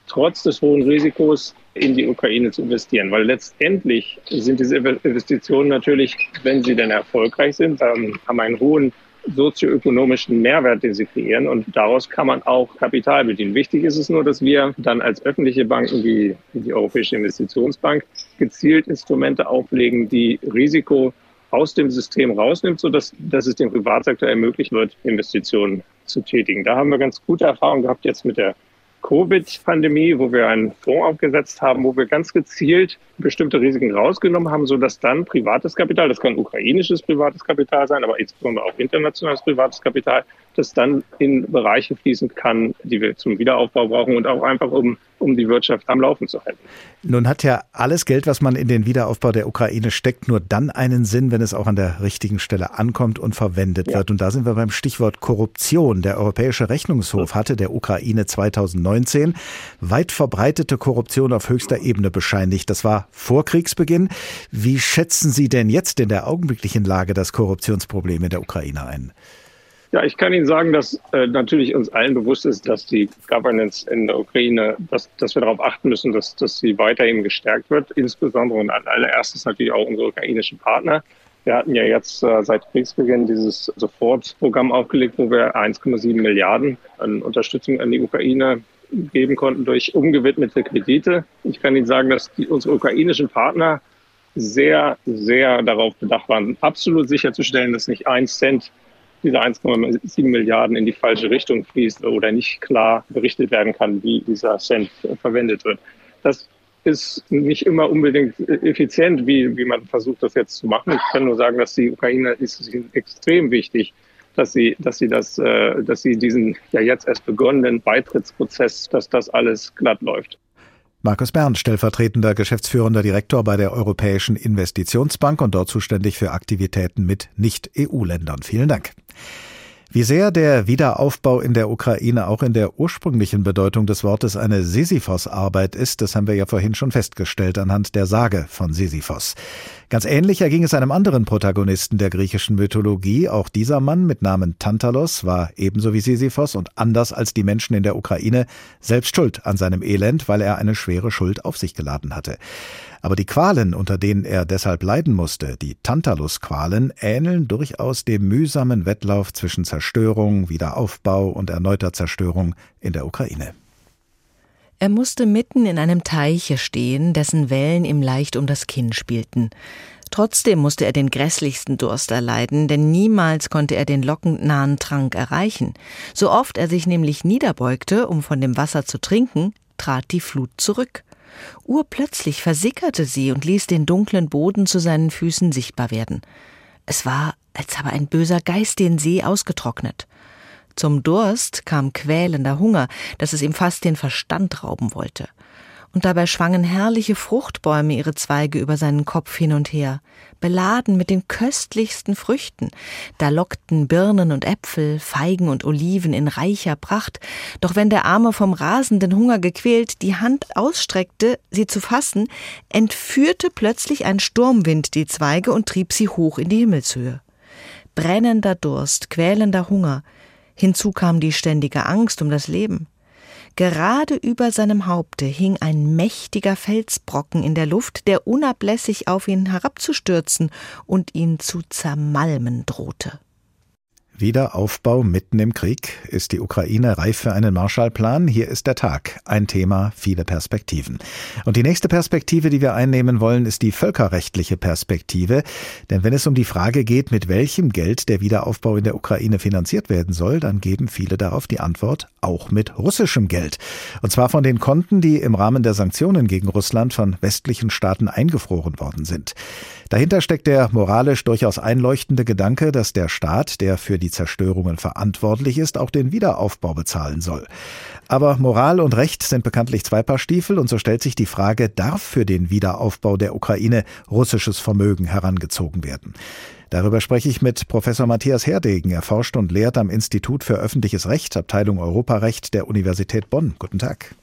Speaker 13: trotz des hohen Risikos in die Ukraine zu investieren. Weil letztendlich sind diese Investitionen natürlich, wenn sie denn erfolgreich sind, ähm, haben einen hohen sozioökonomischen Mehrwert, den sie kreieren. Und daraus kann man auch Kapital bedienen. Wichtig ist es nur, dass wir dann als öffentliche Banken wie die Europäische Investitionsbank gezielt Instrumente auflegen, die Risiko aus dem System rausnimmt, sodass dass es dem Privatsektor ermöglicht wird, Investitionen zu tätigen. Da haben wir ganz gute Erfahrungen gehabt jetzt mit der Covid-Pandemie, wo wir einen Fonds aufgesetzt haben, wo wir ganz gezielt bestimmte Risiken rausgenommen haben, sodass dann privates Kapital, das kann ukrainisches privates Kapital sein, aber insbesondere auch internationales privates Kapital, das dann in Bereiche fließen kann, die wir zum Wiederaufbau brauchen und auch einfach um, um die Wirtschaft am Laufen zu halten.
Speaker 2: Nun hat ja alles Geld, was man in den Wiederaufbau der Ukraine steckt, nur dann einen Sinn, wenn es auch an der richtigen Stelle ankommt und verwendet ja. wird. Und da sind wir beim Stichwort Korruption. Der Europäische Rechnungshof hatte der Ukraine 2019 weit verbreitete Korruption auf höchster Ebene bescheinigt. Das war vor Kriegsbeginn. Wie schätzen Sie denn jetzt in der augenblicklichen Lage das Korruptionsproblem in der Ukraine ein?
Speaker 13: Ja, ich kann Ihnen sagen, dass äh, natürlich uns allen bewusst ist, dass die Governance in der Ukraine, dass, dass wir darauf achten müssen, dass, dass sie weiterhin gestärkt wird, insbesondere und allererstes natürlich auch unsere ukrainischen Partner. Wir hatten ja jetzt äh, seit Kriegsbeginn dieses Sofortprogramm aufgelegt, wo wir 1,7 Milliarden an Unterstützung an die Ukraine geben konnten durch umgewidmete Kredite. Ich kann Ihnen sagen, dass die, unsere ukrainischen Partner sehr, sehr darauf bedacht waren, absolut sicherzustellen, dass nicht ein Cent diese 1,7 Milliarden in die falsche Richtung fließt oder nicht klar berichtet werden kann, wie dieser Cent verwendet wird. Das ist nicht immer unbedingt effizient, wie, wie man versucht, das jetzt zu machen. Ich kann nur sagen, dass die Ukraine ist extrem wichtig, dass sie, dass sie das, äh, dass sie diesen ja jetzt erst begonnenen Beitrittsprozess, dass das alles glatt läuft.
Speaker 2: Markus Bern, stellvertretender geschäftsführender Direktor bei der Europäischen Investitionsbank und dort zuständig für Aktivitäten mit Nicht-EU-Ländern. Vielen Dank. Wie sehr der Wiederaufbau in der Ukraine auch in der ursprünglichen Bedeutung des Wortes eine Sisyphos-Arbeit ist, das haben wir ja vorhin schon festgestellt anhand der Sage von Sisyphos. Ganz ähnlich erging es einem anderen Protagonisten der griechischen Mythologie. Auch dieser Mann mit Namen Tantalos war ebenso wie Sisyphos und anders als die Menschen in der Ukraine selbst schuld an seinem Elend, weil er eine schwere Schuld auf sich geladen hatte. Aber die Qualen, unter denen er deshalb leiden musste, die Tantalus-Qualen, ähneln durchaus dem mühsamen Wettlauf zwischen Zerstörung, Wiederaufbau und erneuter Zerstörung in der Ukraine.
Speaker 6: Er musste mitten in einem Teiche stehen, dessen Wellen ihm leicht um das Kinn spielten. Trotzdem musste er den grässlichsten Durst erleiden, denn niemals konnte er den lockend nahen Trank erreichen. So oft er sich nämlich niederbeugte, um von dem Wasser zu trinken, trat die Flut zurück. Urplötzlich versickerte sie und ließ den dunklen Boden zu seinen Füßen sichtbar werden. Es war, als habe ein böser Geist den See ausgetrocknet. Zum Durst kam quälender Hunger, dass es ihm fast den Verstand rauben wollte und dabei schwangen herrliche Fruchtbäume ihre Zweige über seinen Kopf hin und her, beladen mit den köstlichsten Früchten. Da lockten Birnen und Äpfel, Feigen und Oliven in reicher Pracht, doch wenn der Arme vom rasenden Hunger gequält die Hand ausstreckte, sie zu fassen, entführte plötzlich ein Sturmwind die Zweige und trieb sie hoch in die Himmelshöhe. Brennender Durst, quälender Hunger, hinzu kam die ständige Angst um das Leben. Gerade über seinem Haupte hing ein mächtiger Felsbrocken in der Luft, der unablässig auf ihn herabzustürzen und ihn zu zermalmen drohte.
Speaker 2: Wiederaufbau mitten im Krieg. Ist die Ukraine reif für einen Marshallplan? Hier ist der Tag. Ein Thema, viele Perspektiven. Und die nächste Perspektive, die wir einnehmen wollen, ist die völkerrechtliche Perspektive. Denn wenn es um die Frage geht, mit welchem Geld der Wiederaufbau in der Ukraine finanziert werden soll, dann geben viele darauf die Antwort, auch mit russischem Geld. Und zwar von den Konten, die im Rahmen der Sanktionen gegen Russland von westlichen Staaten eingefroren worden sind. Dahinter steckt der moralisch durchaus einleuchtende Gedanke, dass der Staat, der für die Zerstörungen verantwortlich ist, auch den Wiederaufbau bezahlen soll. Aber Moral und Recht sind bekanntlich zwei Paar Stiefel und so stellt sich die Frage, darf für den Wiederaufbau der Ukraine russisches Vermögen herangezogen werden? Darüber spreche ich mit Professor Matthias Herdegen. Er forscht und lehrt am Institut für öffentliches Recht, Abteilung Europarecht der Universität Bonn. Guten Tag.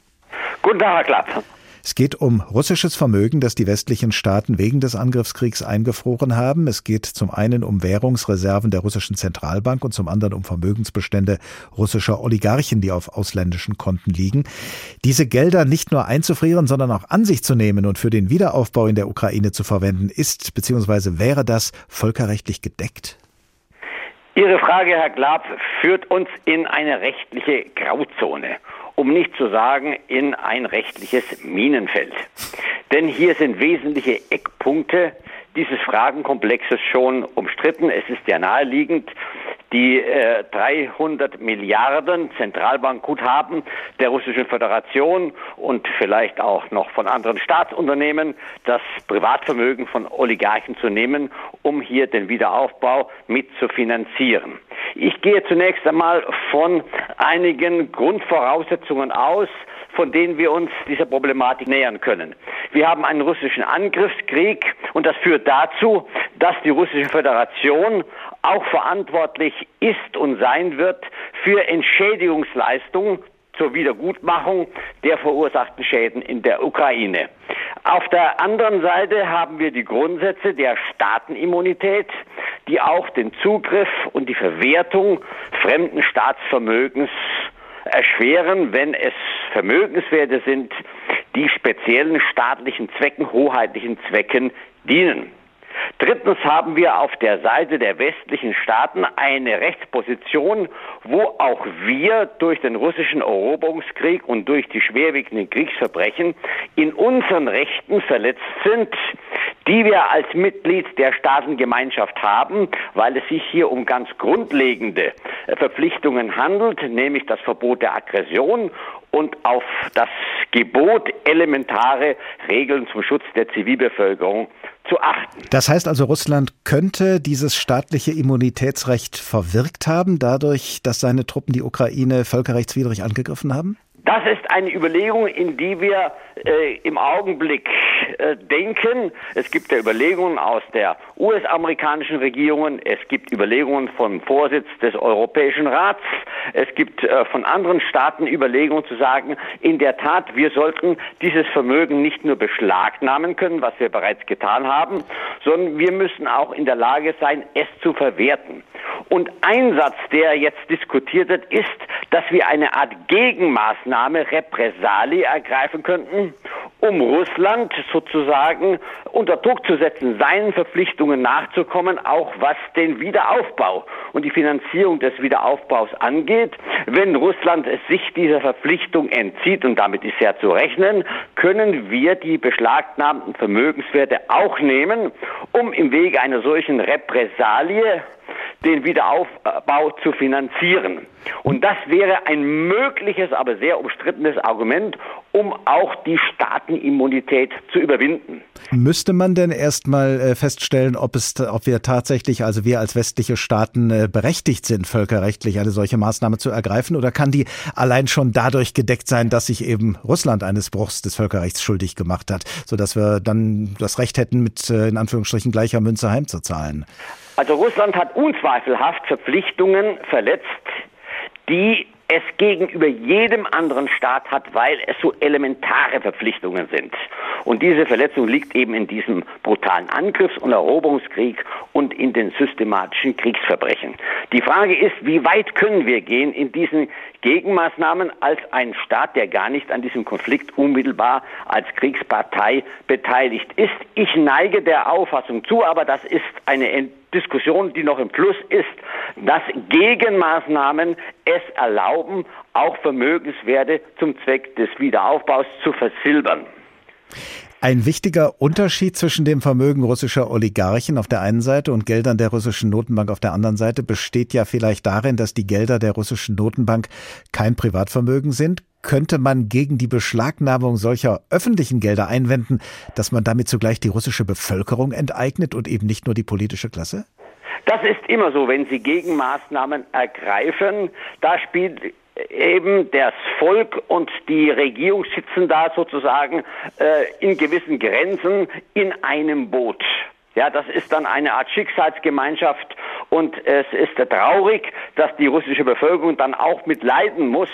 Speaker 14: Guten Tag, Herr Klapp.
Speaker 2: Es geht um russisches Vermögen, das die westlichen Staaten wegen des Angriffskriegs eingefroren haben. Es geht zum einen um Währungsreserven der russischen Zentralbank und zum anderen um Vermögensbestände russischer Oligarchen, die auf ausländischen Konten liegen. Diese Gelder nicht nur einzufrieren, sondern auch an sich zu nehmen und für den Wiederaufbau in der Ukraine zu verwenden, ist bzw. wäre das völkerrechtlich gedeckt?
Speaker 14: Ihre Frage, Herr Glab, führt uns in eine rechtliche Grauzone um nicht zu sagen in ein rechtliches Minenfeld. Denn hier sind wesentliche Eckpunkte, dieses Fragenkomplexes schon umstritten. Es ist ja naheliegend, die äh, 300 Milliarden Zentralbankguthaben der Russischen Föderation und vielleicht auch noch von anderen Staatsunternehmen, das Privatvermögen von Oligarchen zu nehmen, um hier den Wiederaufbau mit zu finanzieren. Ich gehe zunächst einmal von einigen Grundvoraussetzungen aus, von denen wir uns dieser Problematik nähern können. Wir haben einen russischen Angriffskrieg und das führt dazu, dass die russische Föderation auch verantwortlich ist und sein wird für Entschädigungsleistungen zur Wiedergutmachung der verursachten Schäden in der Ukraine. Auf der anderen Seite haben wir die Grundsätze der Staatenimmunität, die auch den Zugriff und die Verwertung fremden Staatsvermögens erschweren, wenn es Vermögenswerte sind, die speziellen staatlichen Zwecken, hoheitlichen Zwecken dienen. Drittens haben wir auf der Seite der westlichen Staaten eine Rechtsposition, wo auch wir durch den russischen Eroberungskrieg und durch die schwerwiegenden Kriegsverbrechen in unseren Rechten verletzt sind, die wir als Mitglied der Staatengemeinschaft haben, weil es sich hier um ganz grundlegende Verpflichtungen handelt, nämlich das Verbot der Aggression und auf das Gebot, elementare Regeln zum Schutz der Zivilbevölkerung zu achten.
Speaker 2: Das heißt also, Russland könnte dieses staatliche Immunitätsrecht verwirkt haben, dadurch, dass seine Truppen die Ukraine völkerrechtswidrig angegriffen haben?
Speaker 14: Das ist eine Überlegung, in die wir äh, im Augenblick äh, denken. Es gibt ja Überlegungen aus der US-amerikanischen Regierung, es gibt Überlegungen vom Vorsitz des Europäischen Rats, es gibt äh, von anderen Staaten Überlegungen zu sagen, in der Tat, wir sollten dieses Vermögen nicht nur beschlagnahmen können, was wir bereits getan haben, sondern wir müssen auch in der Lage sein, es zu verwerten. Und ein Satz, der jetzt diskutiert wird, ist, dass wir eine Art Gegenmaßnahme, Repressalie ergreifen könnten, um Russland sozusagen unter Druck zu setzen, seinen Verpflichtungen nachzukommen, auch was den Wiederaufbau und die Finanzierung des Wiederaufbaus angeht. Wenn Russland sich dieser Verpflichtung entzieht, und damit ist ja zu rechnen, können wir die beschlagnahmten Vermögenswerte auch nehmen, um im Wege einer solchen Repressalie den Wiederaufbau zu finanzieren. Und das wäre ein mögliches, aber sehr umstrittenes Argument, um auch die Staatenimmunität zu überwinden.
Speaker 2: Müsste man denn erstmal äh, feststellen, ob es, ob wir tatsächlich, also wir als westliche Staaten äh, berechtigt sind, völkerrechtlich eine solche Maßnahme zu ergreifen, oder kann die allein schon dadurch gedeckt sein, dass sich eben Russland eines Bruchs des Völkerrechts schuldig gemacht hat, sodass wir dann das Recht hätten, mit äh, in Anführungsstrichen gleicher Münze heimzuzahlen?
Speaker 14: Also Russland hat unzweifelhaft Verpflichtungen verletzt, die es gegenüber jedem anderen Staat hat, weil es so elementare Verpflichtungen sind. Und diese Verletzung liegt eben in diesem brutalen Angriffs- und Eroberungskrieg und in den systematischen Kriegsverbrechen. Die Frage ist, wie weit können wir gehen in diesen Gegenmaßnahmen als ein Staat, der gar nicht an diesem Konflikt unmittelbar als Kriegspartei beteiligt ist. Ich neige der Auffassung zu, aber das ist eine Diskussion, die noch im Plus ist, dass Gegenmaßnahmen es erlauben, auch Vermögenswerte zum Zweck des Wiederaufbaus zu versilbern.
Speaker 2: Ein wichtiger Unterschied zwischen dem Vermögen russischer Oligarchen auf der einen Seite und Geldern der russischen Notenbank auf der anderen Seite besteht ja vielleicht darin, dass die Gelder der russischen Notenbank kein Privatvermögen sind. Könnte man gegen die Beschlagnahmung solcher öffentlichen Gelder einwenden, dass man damit zugleich die russische Bevölkerung enteignet und eben nicht nur die politische Klasse?
Speaker 14: Das ist immer so, wenn Sie Gegenmaßnahmen ergreifen. Da spielt eben das Volk und die Regierung sitzen da sozusagen äh, in gewissen Grenzen in einem Boot. Ja, das ist dann eine Art Schicksalsgemeinschaft und es ist traurig, dass die russische Bevölkerung dann auch mitleiden muss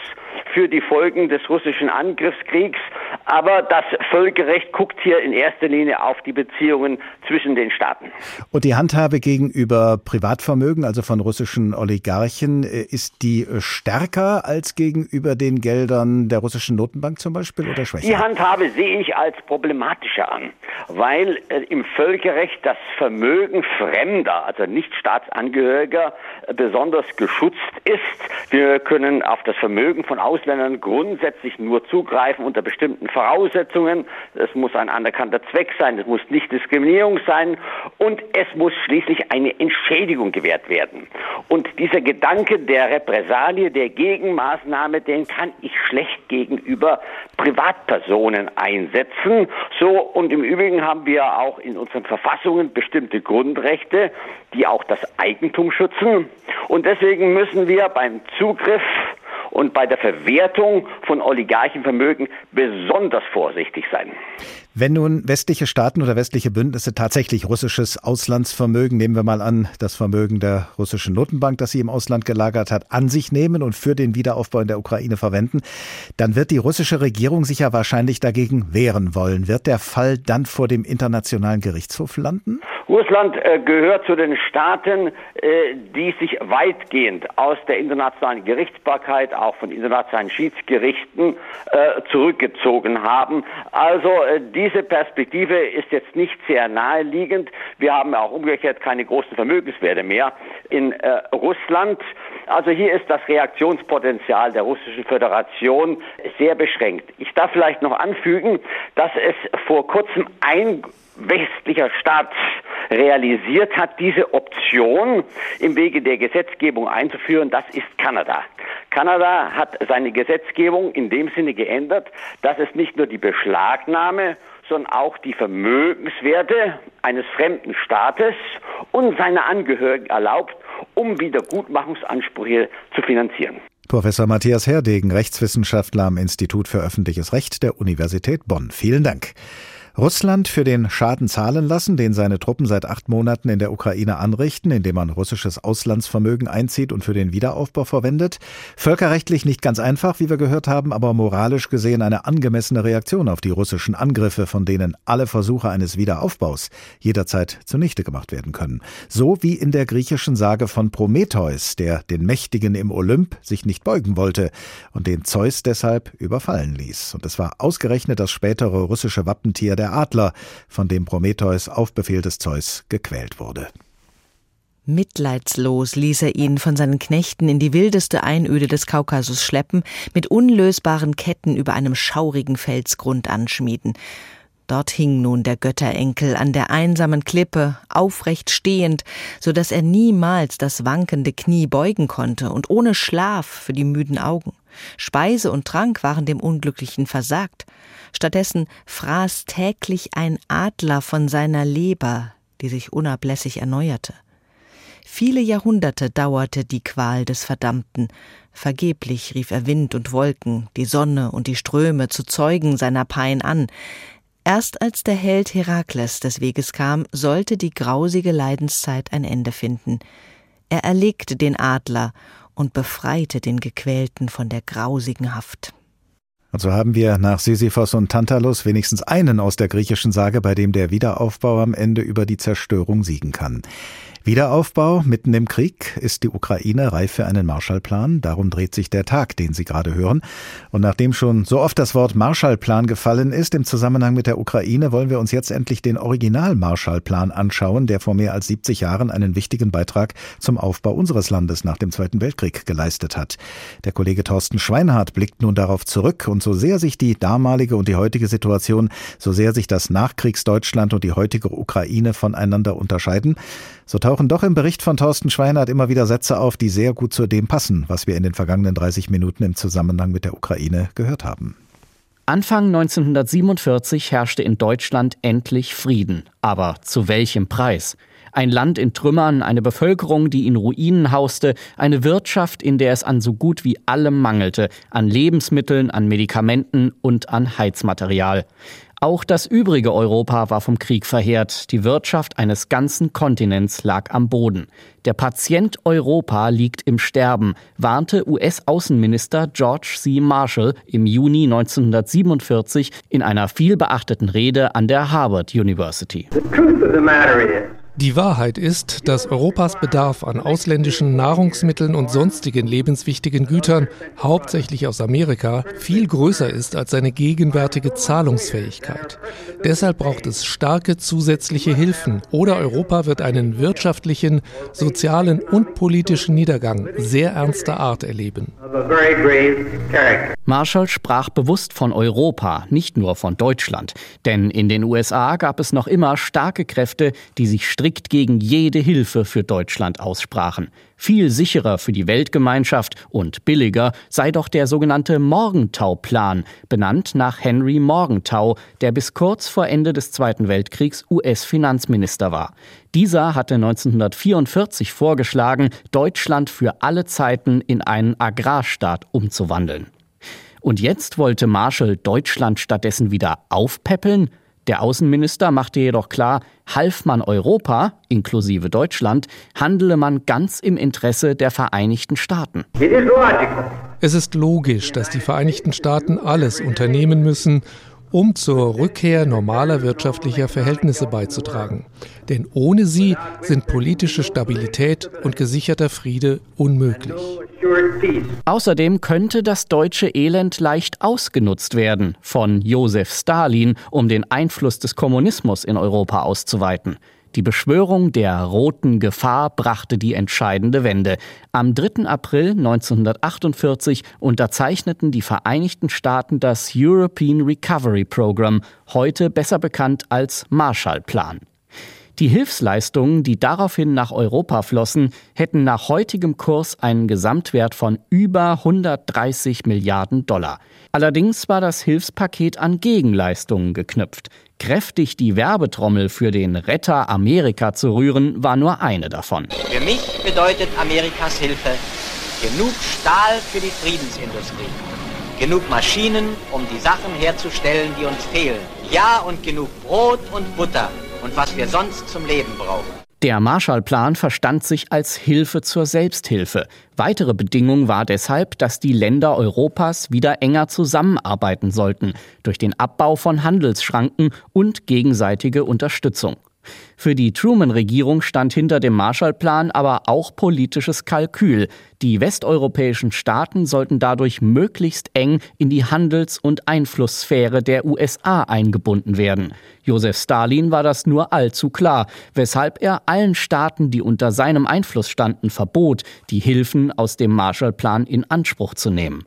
Speaker 14: für die Folgen des russischen Angriffskriegs. Aber das Völkerrecht guckt hier in erster Linie auf die Beziehungen zwischen den Staaten.
Speaker 2: Und die Handhabe gegenüber Privatvermögen, also von russischen Oligarchen, äh, ist die stärker als gegenüber den Geldern der russischen Notenbank zum Beispiel oder schwächer?
Speaker 14: Die Handhabe sehe ich als problematischer an, weil äh, im Völkerrecht das Vermögen Fremder, also nicht Staatsangehöriger, besonders geschützt ist. Wir können auf das Vermögen von Ausländern grundsätzlich nur zugreifen unter bestimmten Voraussetzungen. Es muss ein anerkannter Zweck sein, es muss nicht Diskriminierung sein und es muss schließlich eine Entschädigung gewährt werden. Und dieser Gedanke der Repressalie, der Gegenmaßnahme, den kann ich schlecht gegenüber Privatpersonen einsetzen. So, und im Übrigen haben wir auch in unseren Verfassungen bestimmte Grundrechte, die auch das Eigentum schützen. Und deswegen müssen wir beim Zugriff und bei der Verwertung von Oligarchenvermögen besonders vorsichtig sein.
Speaker 2: Wenn nun westliche Staaten oder westliche Bündnisse tatsächlich russisches Auslandsvermögen, nehmen wir mal an, das Vermögen der russischen Notenbank, das sie im Ausland gelagert hat, an sich nehmen und für den Wiederaufbau in der Ukraine verwenden, dann wird die russische Regierung sich ja wahrscheinlich dagegen wehren wollen. Wird der Fall dann vor dem Internationalen Gerichtshof landen?
Speaker 14: Russland äh, gehört zu den Staaten, äh, die sich weitgehend aus der internationalen Gerichtsbarkeit, auch von internationalen Schiedsgerichten, äh, zurückgezogen haben. Also äh, diese Perspektive ist jetzt nicht sehr naheliegend. Wir haben auch umgekehrt keine großen Vermögenswerte mehr in äh, Russland. Also hier ist das Reaktionspotenzial der Russischen Föderation sehr beschränkt. Ich darf vielleicht noch anfügen, dass es vor kurzem ein westlicher Staat realisiert hat, diese Option im Wege der Gesetzgebung einzuführen, das ist Kanada. Kanada hat seine Gesetzgebung in dem Sinne geändert, dass es nicht nur die Beschlagnahme, sondern auch die Vermögenswerte eines fremden Staates und seine Angehörigen erlaubt, um Wiedergutmachungsansprüche zu finanzieren.
Speaker 2: Professor Matthias Herdegen, Rechtswissenschaftler am Institut für öffentliches Recht der Universität Bonn. Vielen Dank. Russland für den Schaden zahlen lassen, den seine Truppen seit acht Monaten in der Ukraine anrichten, indem man russisches Auslandsvermögen einzieht und für den Wiederaufbau verwendet. Völkerrechtlich nicht ganz einfach, wie wir gehört haben, aber moralisch gesehen eine angemessene Reaktion auf die russischen Angriffe, von denen alle Versuche eines Wiederaufbaus jederzeit zunichte gemacht werden können. So wie in der griechischen Sage von Prometheus, der den Mächtigen im Olymp sich nicht beugen wollte und den Zeus deshalb überfallen ließ. Und es war ausgerechnet das spätere russische Wappentier der der Adler, von dem Prometheus auf Befehl des Zeus gequält wurde.
Speaker 6: Mitleidslos ließ er ihn von seinen Knechten in die wildeste Einöde des Kaukasus schleppen, mit unlösbaren Ketten über einem schaurigen Felsgrund anschmieden. Dort hing nun der Götterenkel an der einsamen Klippe, aufrecht stehend, so dass er niemals das wankende Knie beugen konnte und ohne Schlaf für die müden Augen. Speise und Trank waren dem Unglücklichen versagt. Stattdessen fraß täglich ein Adler von seiner Leber, die sich unablässig erneuerte. Viele Jahrhunderte dauerte die Qual des Verdammten. Vergeblich rief er Wind und Wolken, die Sonne und die Ströme zu Zeugen seiner Pein an. Erst als der Held Herakles des Weges kam, sollte die grausige Leidenszeit ein Ende finden. Er erlegte den Adler und befreite den Gequälten von der grausigen Haft.
Speaker 2: Und so haben wir nach Sisyphos und Tantalus wenigstens einen aus der griechischen Sage, bei dem der Wiederaufbau am Ende über die Zerstörung siegen kann. Wiederaufbau mitten im Krieg ist die Ukraine reif für einen Marshallplan. Darum dreht sich der Tag, den Sie gerade hören. Und nachdem schon so oft das Wort Marshallplan gefallen ist im Zusammenhang mit der Ukraine, wollen wir uns jetzt endlich den Original Marshallplan anschauen, der vor mehr als 70 Jahren einen wichtigen Beitrag zum Aufbau unseres Landes nach dem Zweiten Weltkrieg geleistet hat. Der Kollege Thorsten Schweinhardt blickt nun darauf zurück und so sehr sich die damalige und die heutige Situation, so sehr sich das Nachkriegsdeutschland und die heutige Ukraine voneinander unterscheiden, so tauchen doch im Bericht von Thorsten Schweinert immer wieder Sätze auf, die sehr gut zu dem passen, was wir in den vergangenen 30 Minuten im Zusammenhang mit der Ukraine gehört haben.
Speaker 15: Anfang 1947 herrschte in Deutschland endlich Frieden. Aber zu welchem Preis? Ein Land in Trümmern, eine Bevölkerung, die in Ruinen hauste, eine Wirtschaft, in der es an so gut wie allem mangelte, an Lebensmitteln, an Medikamenten und an Heizmaterial. Auch das übrige Europa war vom Krieg verheert. Die Wirtschaft eines ganzen Kontinents lag am Boden. Der Patient Europa liegt im Sterben, warnte US-Außenminister George C. Marshall im Juni 1947 in einer vielbeachteten Rede an der Harvard University. The truth of the matter
Speaker 16: is die Wahrheit ist, dass Europas Bedarf an ausländischen Nahrungsmitteln und sonstigen lebenswichtigen Gütern, hauptsächlich aus Amerika, viel größer ist als seine gegenwärtige Zahlungsfähigkeit. Deshalb braucht es starke zusätzliche Hilfen oder Europa wird einen wirtschaftlichen, sozialen und politischen Niedergang sehr ernster Art erleben.
Speaker 15: Marshall sprach bewusst von Europa, nicht nur von Deutschland. Denn in den USA gab es noch immer starke Kräfte, die sich strikt gegen jede Hilfe für Deutschland aussprachen. Viel sicherer für die Weltgemeinschaft und billiger sei doch der sogenannte Morgenthau-Plan, benannt nach Henry Morgenthau, der bis kurz vor Ende des Zweiten Weltkriegs US-Finanzminister war. Dieser hatte 1944 vorgeschlagen, Deutschland für alle Zeiten in einen Agrarstaat umzuwandeln. Und jetzt wollte Marshall Deutschland stattdessen wieder aufpäppeln? Der Außenminister machte jedoch klar, half man Europa, inklusive Deutschland, handele man ganz im Interesse der Vereinigten Staaten.
Speaker 16: Es ist logisch, dass die Vereinigten Staaten alles unternehmen müssen, um zur Rückkehr normaler wirtschaftlicher Verhältnisse beizutragen. Denn ohne sie sind politische Stabilität und gesicherter Friede unmöglich.
Speaker 15: Außerdem könnte das deutsche Elend leicht ausgenutzt werden von Josef Stalin, um den Einfluss des Kommunismus in Europa auszuweiten. Die Beschwörung der roten Gefahr brachte die entscheidende Wende. Am 3. April 1948 unterzeichneten die Vereinigten Staaten das European Recovery Program, heute besser bekannt als Marshallplan. Die Hilfsleistungen, die daraufhin nach Europa flossen, hätten nach heutigem Kurs einen Gesamtwert von über 130 Milliarden Dollar. Allerdings war das Hilfspaket an Gegenleistungen geknüpft. Kräftig die Werbetrommel für den Retter Amerika zu rühren, war nur eine davon.
Speaker 17: Für mich bedeutet Amerikas Hilfe genug Stahl für die Friedensindustrie, genug Maschinen, um die Sachen herzustellen, die uns fehlen. Ja, und genug Brot und Butter und was wir sonst zum Leben brauchen.
Speaker 15: Der Marshallplan verstand sich als Hilfe zur Selbsthilfe. Weitere Bedingung war deshalb, dass die Länder Europas wieder enger zusammenarbeiten sollten durch den Abbau von Handelsschranken und gegenseitige Unterstützung. Für die Truman-Regierung stand hinter dem Marshallplan aber auch politisches Kalkül. Die westeuropäischen Staaten sollten dadurch möglichst eng in die Handels- und Einflusssphäre der USA eingebunden werden. Josef Stalin war das nur allzu klar, weshalb er allen Staaten, die unter seinem Einfluss standen, verbot, die Hilfen aus dem Marshallplan in Anspruch zu nehmen.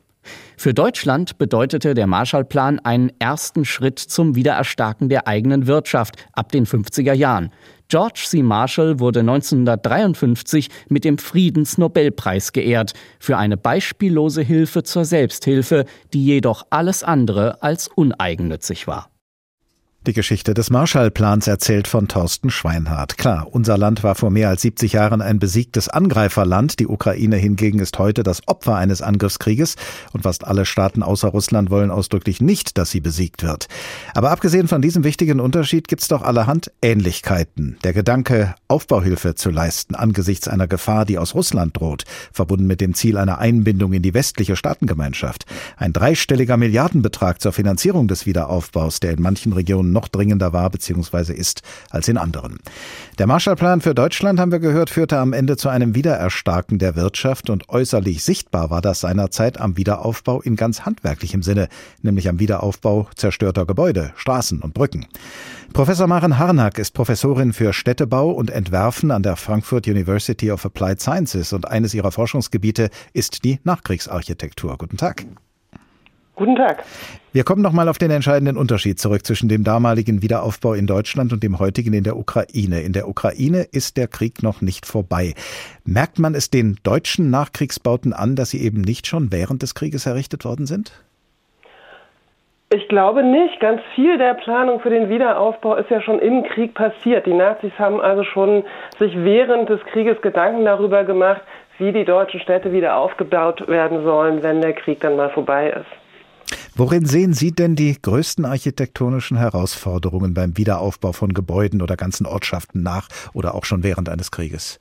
Speaker 15: Für Deutschland bedeutete der Marshallplan einen ersten Schritt zum Wiedererstarken der eigenen Wirtschaft ab den 50er Jahren. George C. Marshall wurde 1953 mit dem Friedensnobelpreis geehrt für eine beispiellose Hilfe zur Selbsthilfe, die jedoch alles andere als uneigennützig war.
Speaker 2: Die Geschichte des Marshallplans erzählt von Thorsten Schweinhardt. Klar, unser Land war vor mehr als 70 Jahren ein besiegtes Angreiferland. Die Ukraine hingegen ist heute das Opfer eines Angriffskrieges. Und fast alle Staaten außer Russland wollen ausdrücklich nicht, dass sie besiegt wird. Aber abgesehen von diesem wichtigen Unterschied gibt es doch allerhand Ähnlichkeiten. Der Gedanke, Aufbauhilfe zu leisten angesichts einer Gefahr, die aus Russland droht, verbunden mit dem Ziel einer Einbindung in die westliche Staatengemeinschaft. Ein dreistelliger Milliardenbetrag zur Finanzierung des Wiederaufbaus, der in manchen Regionen noch dringender war bzw. ist als in anderen. Der Marshallplan für Deutschland, haben wir gehört, führte am Ende zu einem Wiedererstarken der Wirtschaft und äußerlich sichtbar war das seinerzeit am Wiederaufbau in ganz handwerklichem Sinne, nämlich am Wiederaufbau zerstörter Gebäude, Straßen und Brücken. Professor Maren Harnack ist Professorin für Städtebau und Entwerfen an der Frankfurt University of Applied Sciences und eines ihrer Forschungsgebiete ist die Nachkriegsarchitektur. Guten Tag.
Speaker 18: Guten Tag.
Speaker 2: Wir kommen noch mal auf den entscheidenden Unterschied zurück zwischen dem damaligen Wiederaufbau in Deutschland und dem heutigen in der Ukraine. In der Ukraine ist der Krieg noch nicht vorbei. Merkt man es den deutschen Nachkriegsbauten an, dass sie eben nicht schon während des Krieges errichtet worden sind?
Speaker 18: Ich glaube nicht. Ganz viel der Planung für den Wiederaufbau ist ja schon im Krieg passiert. Die Nazis haben also schon sich während des Krieges Gedanken darüber gemacht, wie die deutschen Städte wieder aufgebaut werden sollen, wenn der Krieg dann mal vorbei ist.
Speaker 2: Worin sehen Sie denn die größten architektonischen Herausforderungen beim Wiederaufbau von Gebäuden oder ganzen Ortschaften nach oder auch schon während eines Krieges?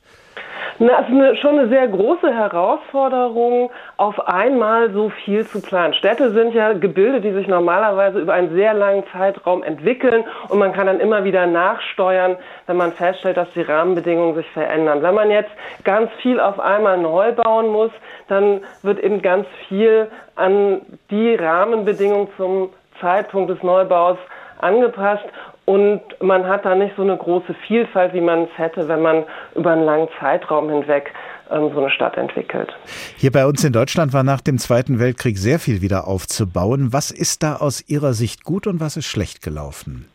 Speaker 18: Na, es ist eine, schon eine sehr große Herausforderung, auf einmal so viel zu planen. Städte sind ja Gebilde, die sich normalerweise über einen sehr langen Zeitraum entwickeln und man kann dann immer wieder nachsteuern, wenn man feststellt, dass die Rahmenbedingungen sich verändern. Wenn man jetzt ganz viel auf einmal neu bauen muss, dann wird eben ganz viel an die Rahmenbedingungen zum Zeitpunkt des Neubaus angepasst und man hat da nicht so eine große Vielfalt, wie man es hätte, wenn man über einen langen Zeitraum hinweg ähm, so eine Stadt entwickelt.
Speaker 2: Hier bei uns in Deutschland war nach dem Zweiten Weltkrieg sehr viel wieder aufzubauen. Was ist da aus Ihrer Sicht gut und was ist schlecht gelaufen?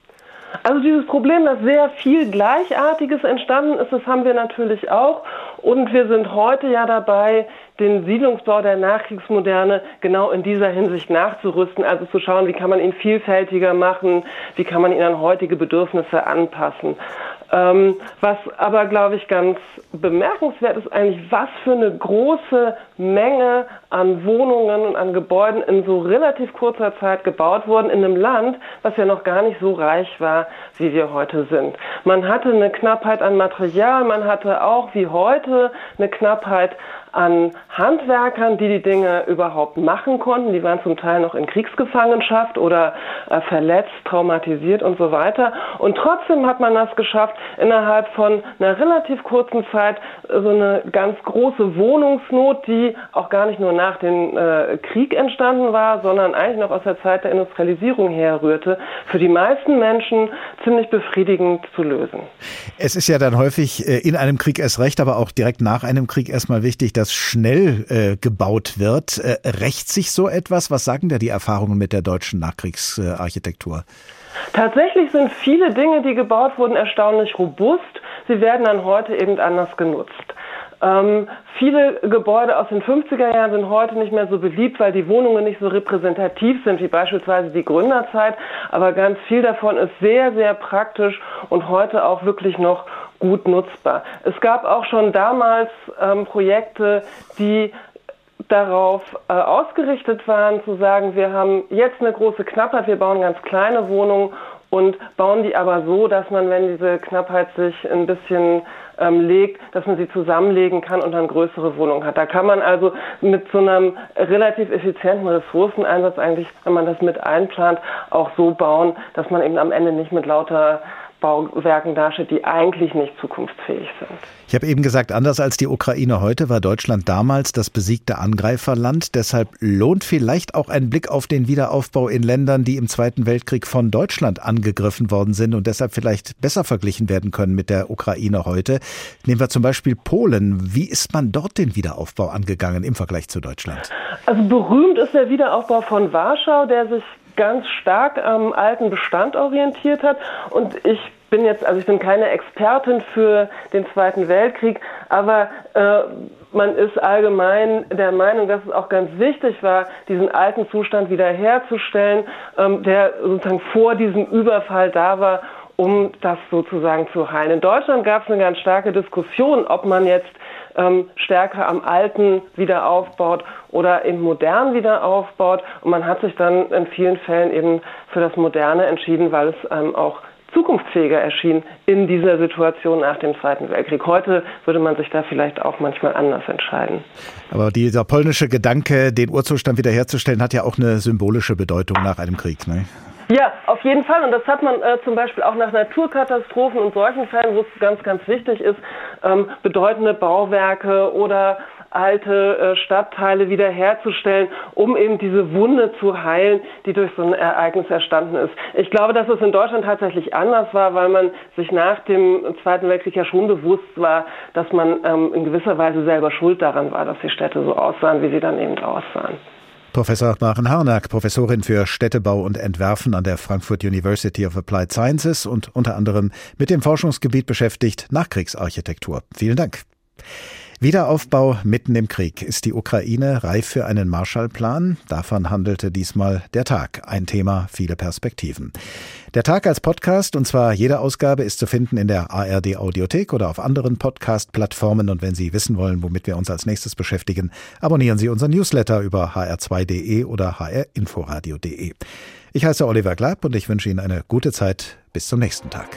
Speaker 18: Also dieses Problem, dass sehr viel Gleichartiges entstanden ist, das haben wir natürlich auch. Und wir sind heute ja dabei, den Siedlungsbau der Nachkriegsmoderne genau in dieser Hinsicht nachzurüsten, also zu schauen, wie kann man ihn vielfältiger machen, wie kann man ihn an heutige Bedürfnisse anpassen. Ähm, was aber, glaube ich, ganz bemerkenswert ist eigentlich, was für eine große Menge an Wohnungen und an Gebäuden in so relativ kurzer Zeit gebaut wurden in einem Land, was ja noch gar nicht so reich war, wie wir heute sind. Man hatte eine Knappheit an Material, man hatte auch wie heute eine Knappheit an Handwerkern, die die Dinge überhaupt machen konnten. Die waren zum Teil noch in Kriegsgefangenschaft oder äh, verletzt, traumatisiert und so weiter. Und trotzdem hat man das geschafft, innerhalb von einer relativ kurzen Zeit äh, so eine ganz große Wohnungsnot, die auch gar nicht nur nach dem äh, Krieg entstanden war, sondern eigentlich noch aus der Zeit der Industrialisierung herrührte, für die meisten Menschen ziemlich befriedigend zu lösen.
Speaker 2: Es ist ja dann häufig äh, in einem Krieg erst recht, aber auch direkt nach einem Krieg erstmal wichtig, dass das schnell äh, gebaut wird. Äh, rächt sich so etwas? Was sagen da die Erfahrungen mit der deutschen Nachkriegsarchitektur?
Speaker 18: Tatsächlich sind viele Dinge, die gebaut wurden, erstaunlich robust. Sie werden dann heute eben anders genutzt. Ähm, viele Gebäude aus den 50er Jahren sind heute nicht mehr so beliebt, weil die Wohnungen nicht so repräsentativ sind wie beispielsweise die Gründerzeit. Aber ganz viel davon ist sehr, sehr praktisch und heute auch wirklich noch gut nutzbar. Es gab auch schon damals ähm, Projekte, die darauf äh, ausgerichtet waren, zu sagen, wir haben jetzt eine große Knappheit, wir bauen ganz kleine Wohnungen und bauen die aber so, dass man, wenn diese Knappheit sich ein bisschen ähm, legt, dass man sie zusammenlegen kann und dann größere Wohnungen hat. Da kann man also mit so einem relativ effizienten Ressourceneinsatz eigentlich, wenn man das mit einplant, auch so bauen, dass man eben am Ende nicht mit lauter Bauwerken dasteht, die eigentlich nicht zukunftsfähig sind.
Speaker 2: Ich habe eben gesagt, anders als die Ukraine heute war Deutschland damals das besiegte Angreiferland. Deshalb lohnt vielleicht auch ein Blick auf den Wiederaufbau in Ländern, die im Zweiten Weltkrieg von Deutschland angegriffen worden sind und deshalb vielleicht besser verglichen werden können mit der Ukraine heute. Nehmen wir zum Beispiel Polen. Wie ist man dort den Wiederaufbau angegangen im Vergleich zu Deutschland?
Speaker 18: Also berühmt ist der Wiederaufbau von Warschau, der sich ganz stark am alten Bestand orientiert hat. Und ich bin jetzt, also ich bin keine Expertin für den Zweiten Weltkrieg, aber äh, man ist allgemein der Meinung, dass es auch ganz wichtig war, diesen alten Zustand wiederherzustellen, ähm, der sozusagen vor diesem Überfall da war, um das sozusagen zu heilen. In Deutschland gab es eine ganz starke Diskussion, ob man jetzt ähm, stärker am Alten wieder aufbaut oder im Modern wieder aufbaut. Und man hat sich dann in vielen Fällen eben für das Moderne entschieden, weil es ähm, auch zukunftsfähiger erschien in dieser Situation nach dem Zweiten Weltkrieg. Heute würde man sich da vielleicht auch manchmal anders entscheiden.
Speaker 2: Aber dieser polnische Gedanke, den Urzustand wiederherzustellen, hat ja auch eine symbolische Bedeutung nach einem Krieg. Ne?
Speaker 18: Ja, auf jeden Fall. Und das hat man äh, zum Beispiel auch nach Naturkatastrophen und solchen Fällen, wo es ganz, ganz wichtig ist, ähm, bedeutende Bauwerke oder alte äh, Stadtteile wiederherzustellen, um eben diese Wunde zu heilen, die durch so ein Ereignis erstanden ist. Ich glaube, dass es in Deutschland tatsächlich anders war, weil man sich nach dem Zweiten Weltkrieg ja schon bewusst war, dass man ähm, in gewisser Weise selber schuld daran war, dass die Städte so aussahen, wie sie dann eben aussahen.
Speaker 2: Professor Maren Harnack, Professorin für Städtebau und Entwerfen an der Frankfurt University of Applied Sciences und unter anderem mit dem Forschungsgebiet beschäftigt Nachkriegsarchitektur. Vielen Dank. Wiederaufbau mitten im Krieg. Ist die Ukraine reif für einen Marshallplan? Davon handelte diesmal der Tag. Ein Thema, viele Perspektiven. Der Tag als Podcast, und zwar jede Ausgabe, ist zu finden in der ARD Audiothek oder auf anderen Podcast-Plattformen. Und wenn Sie wissen wollen, womit wir uns als nächstes beschäftigen, abonnieren Sie unseren Newsletter über hr2.de oder hrinforadio.de. Ich heiße Oliver Glab und ich wünsche Ihnen eine gute Zeit. Bis zum nächsten Tag.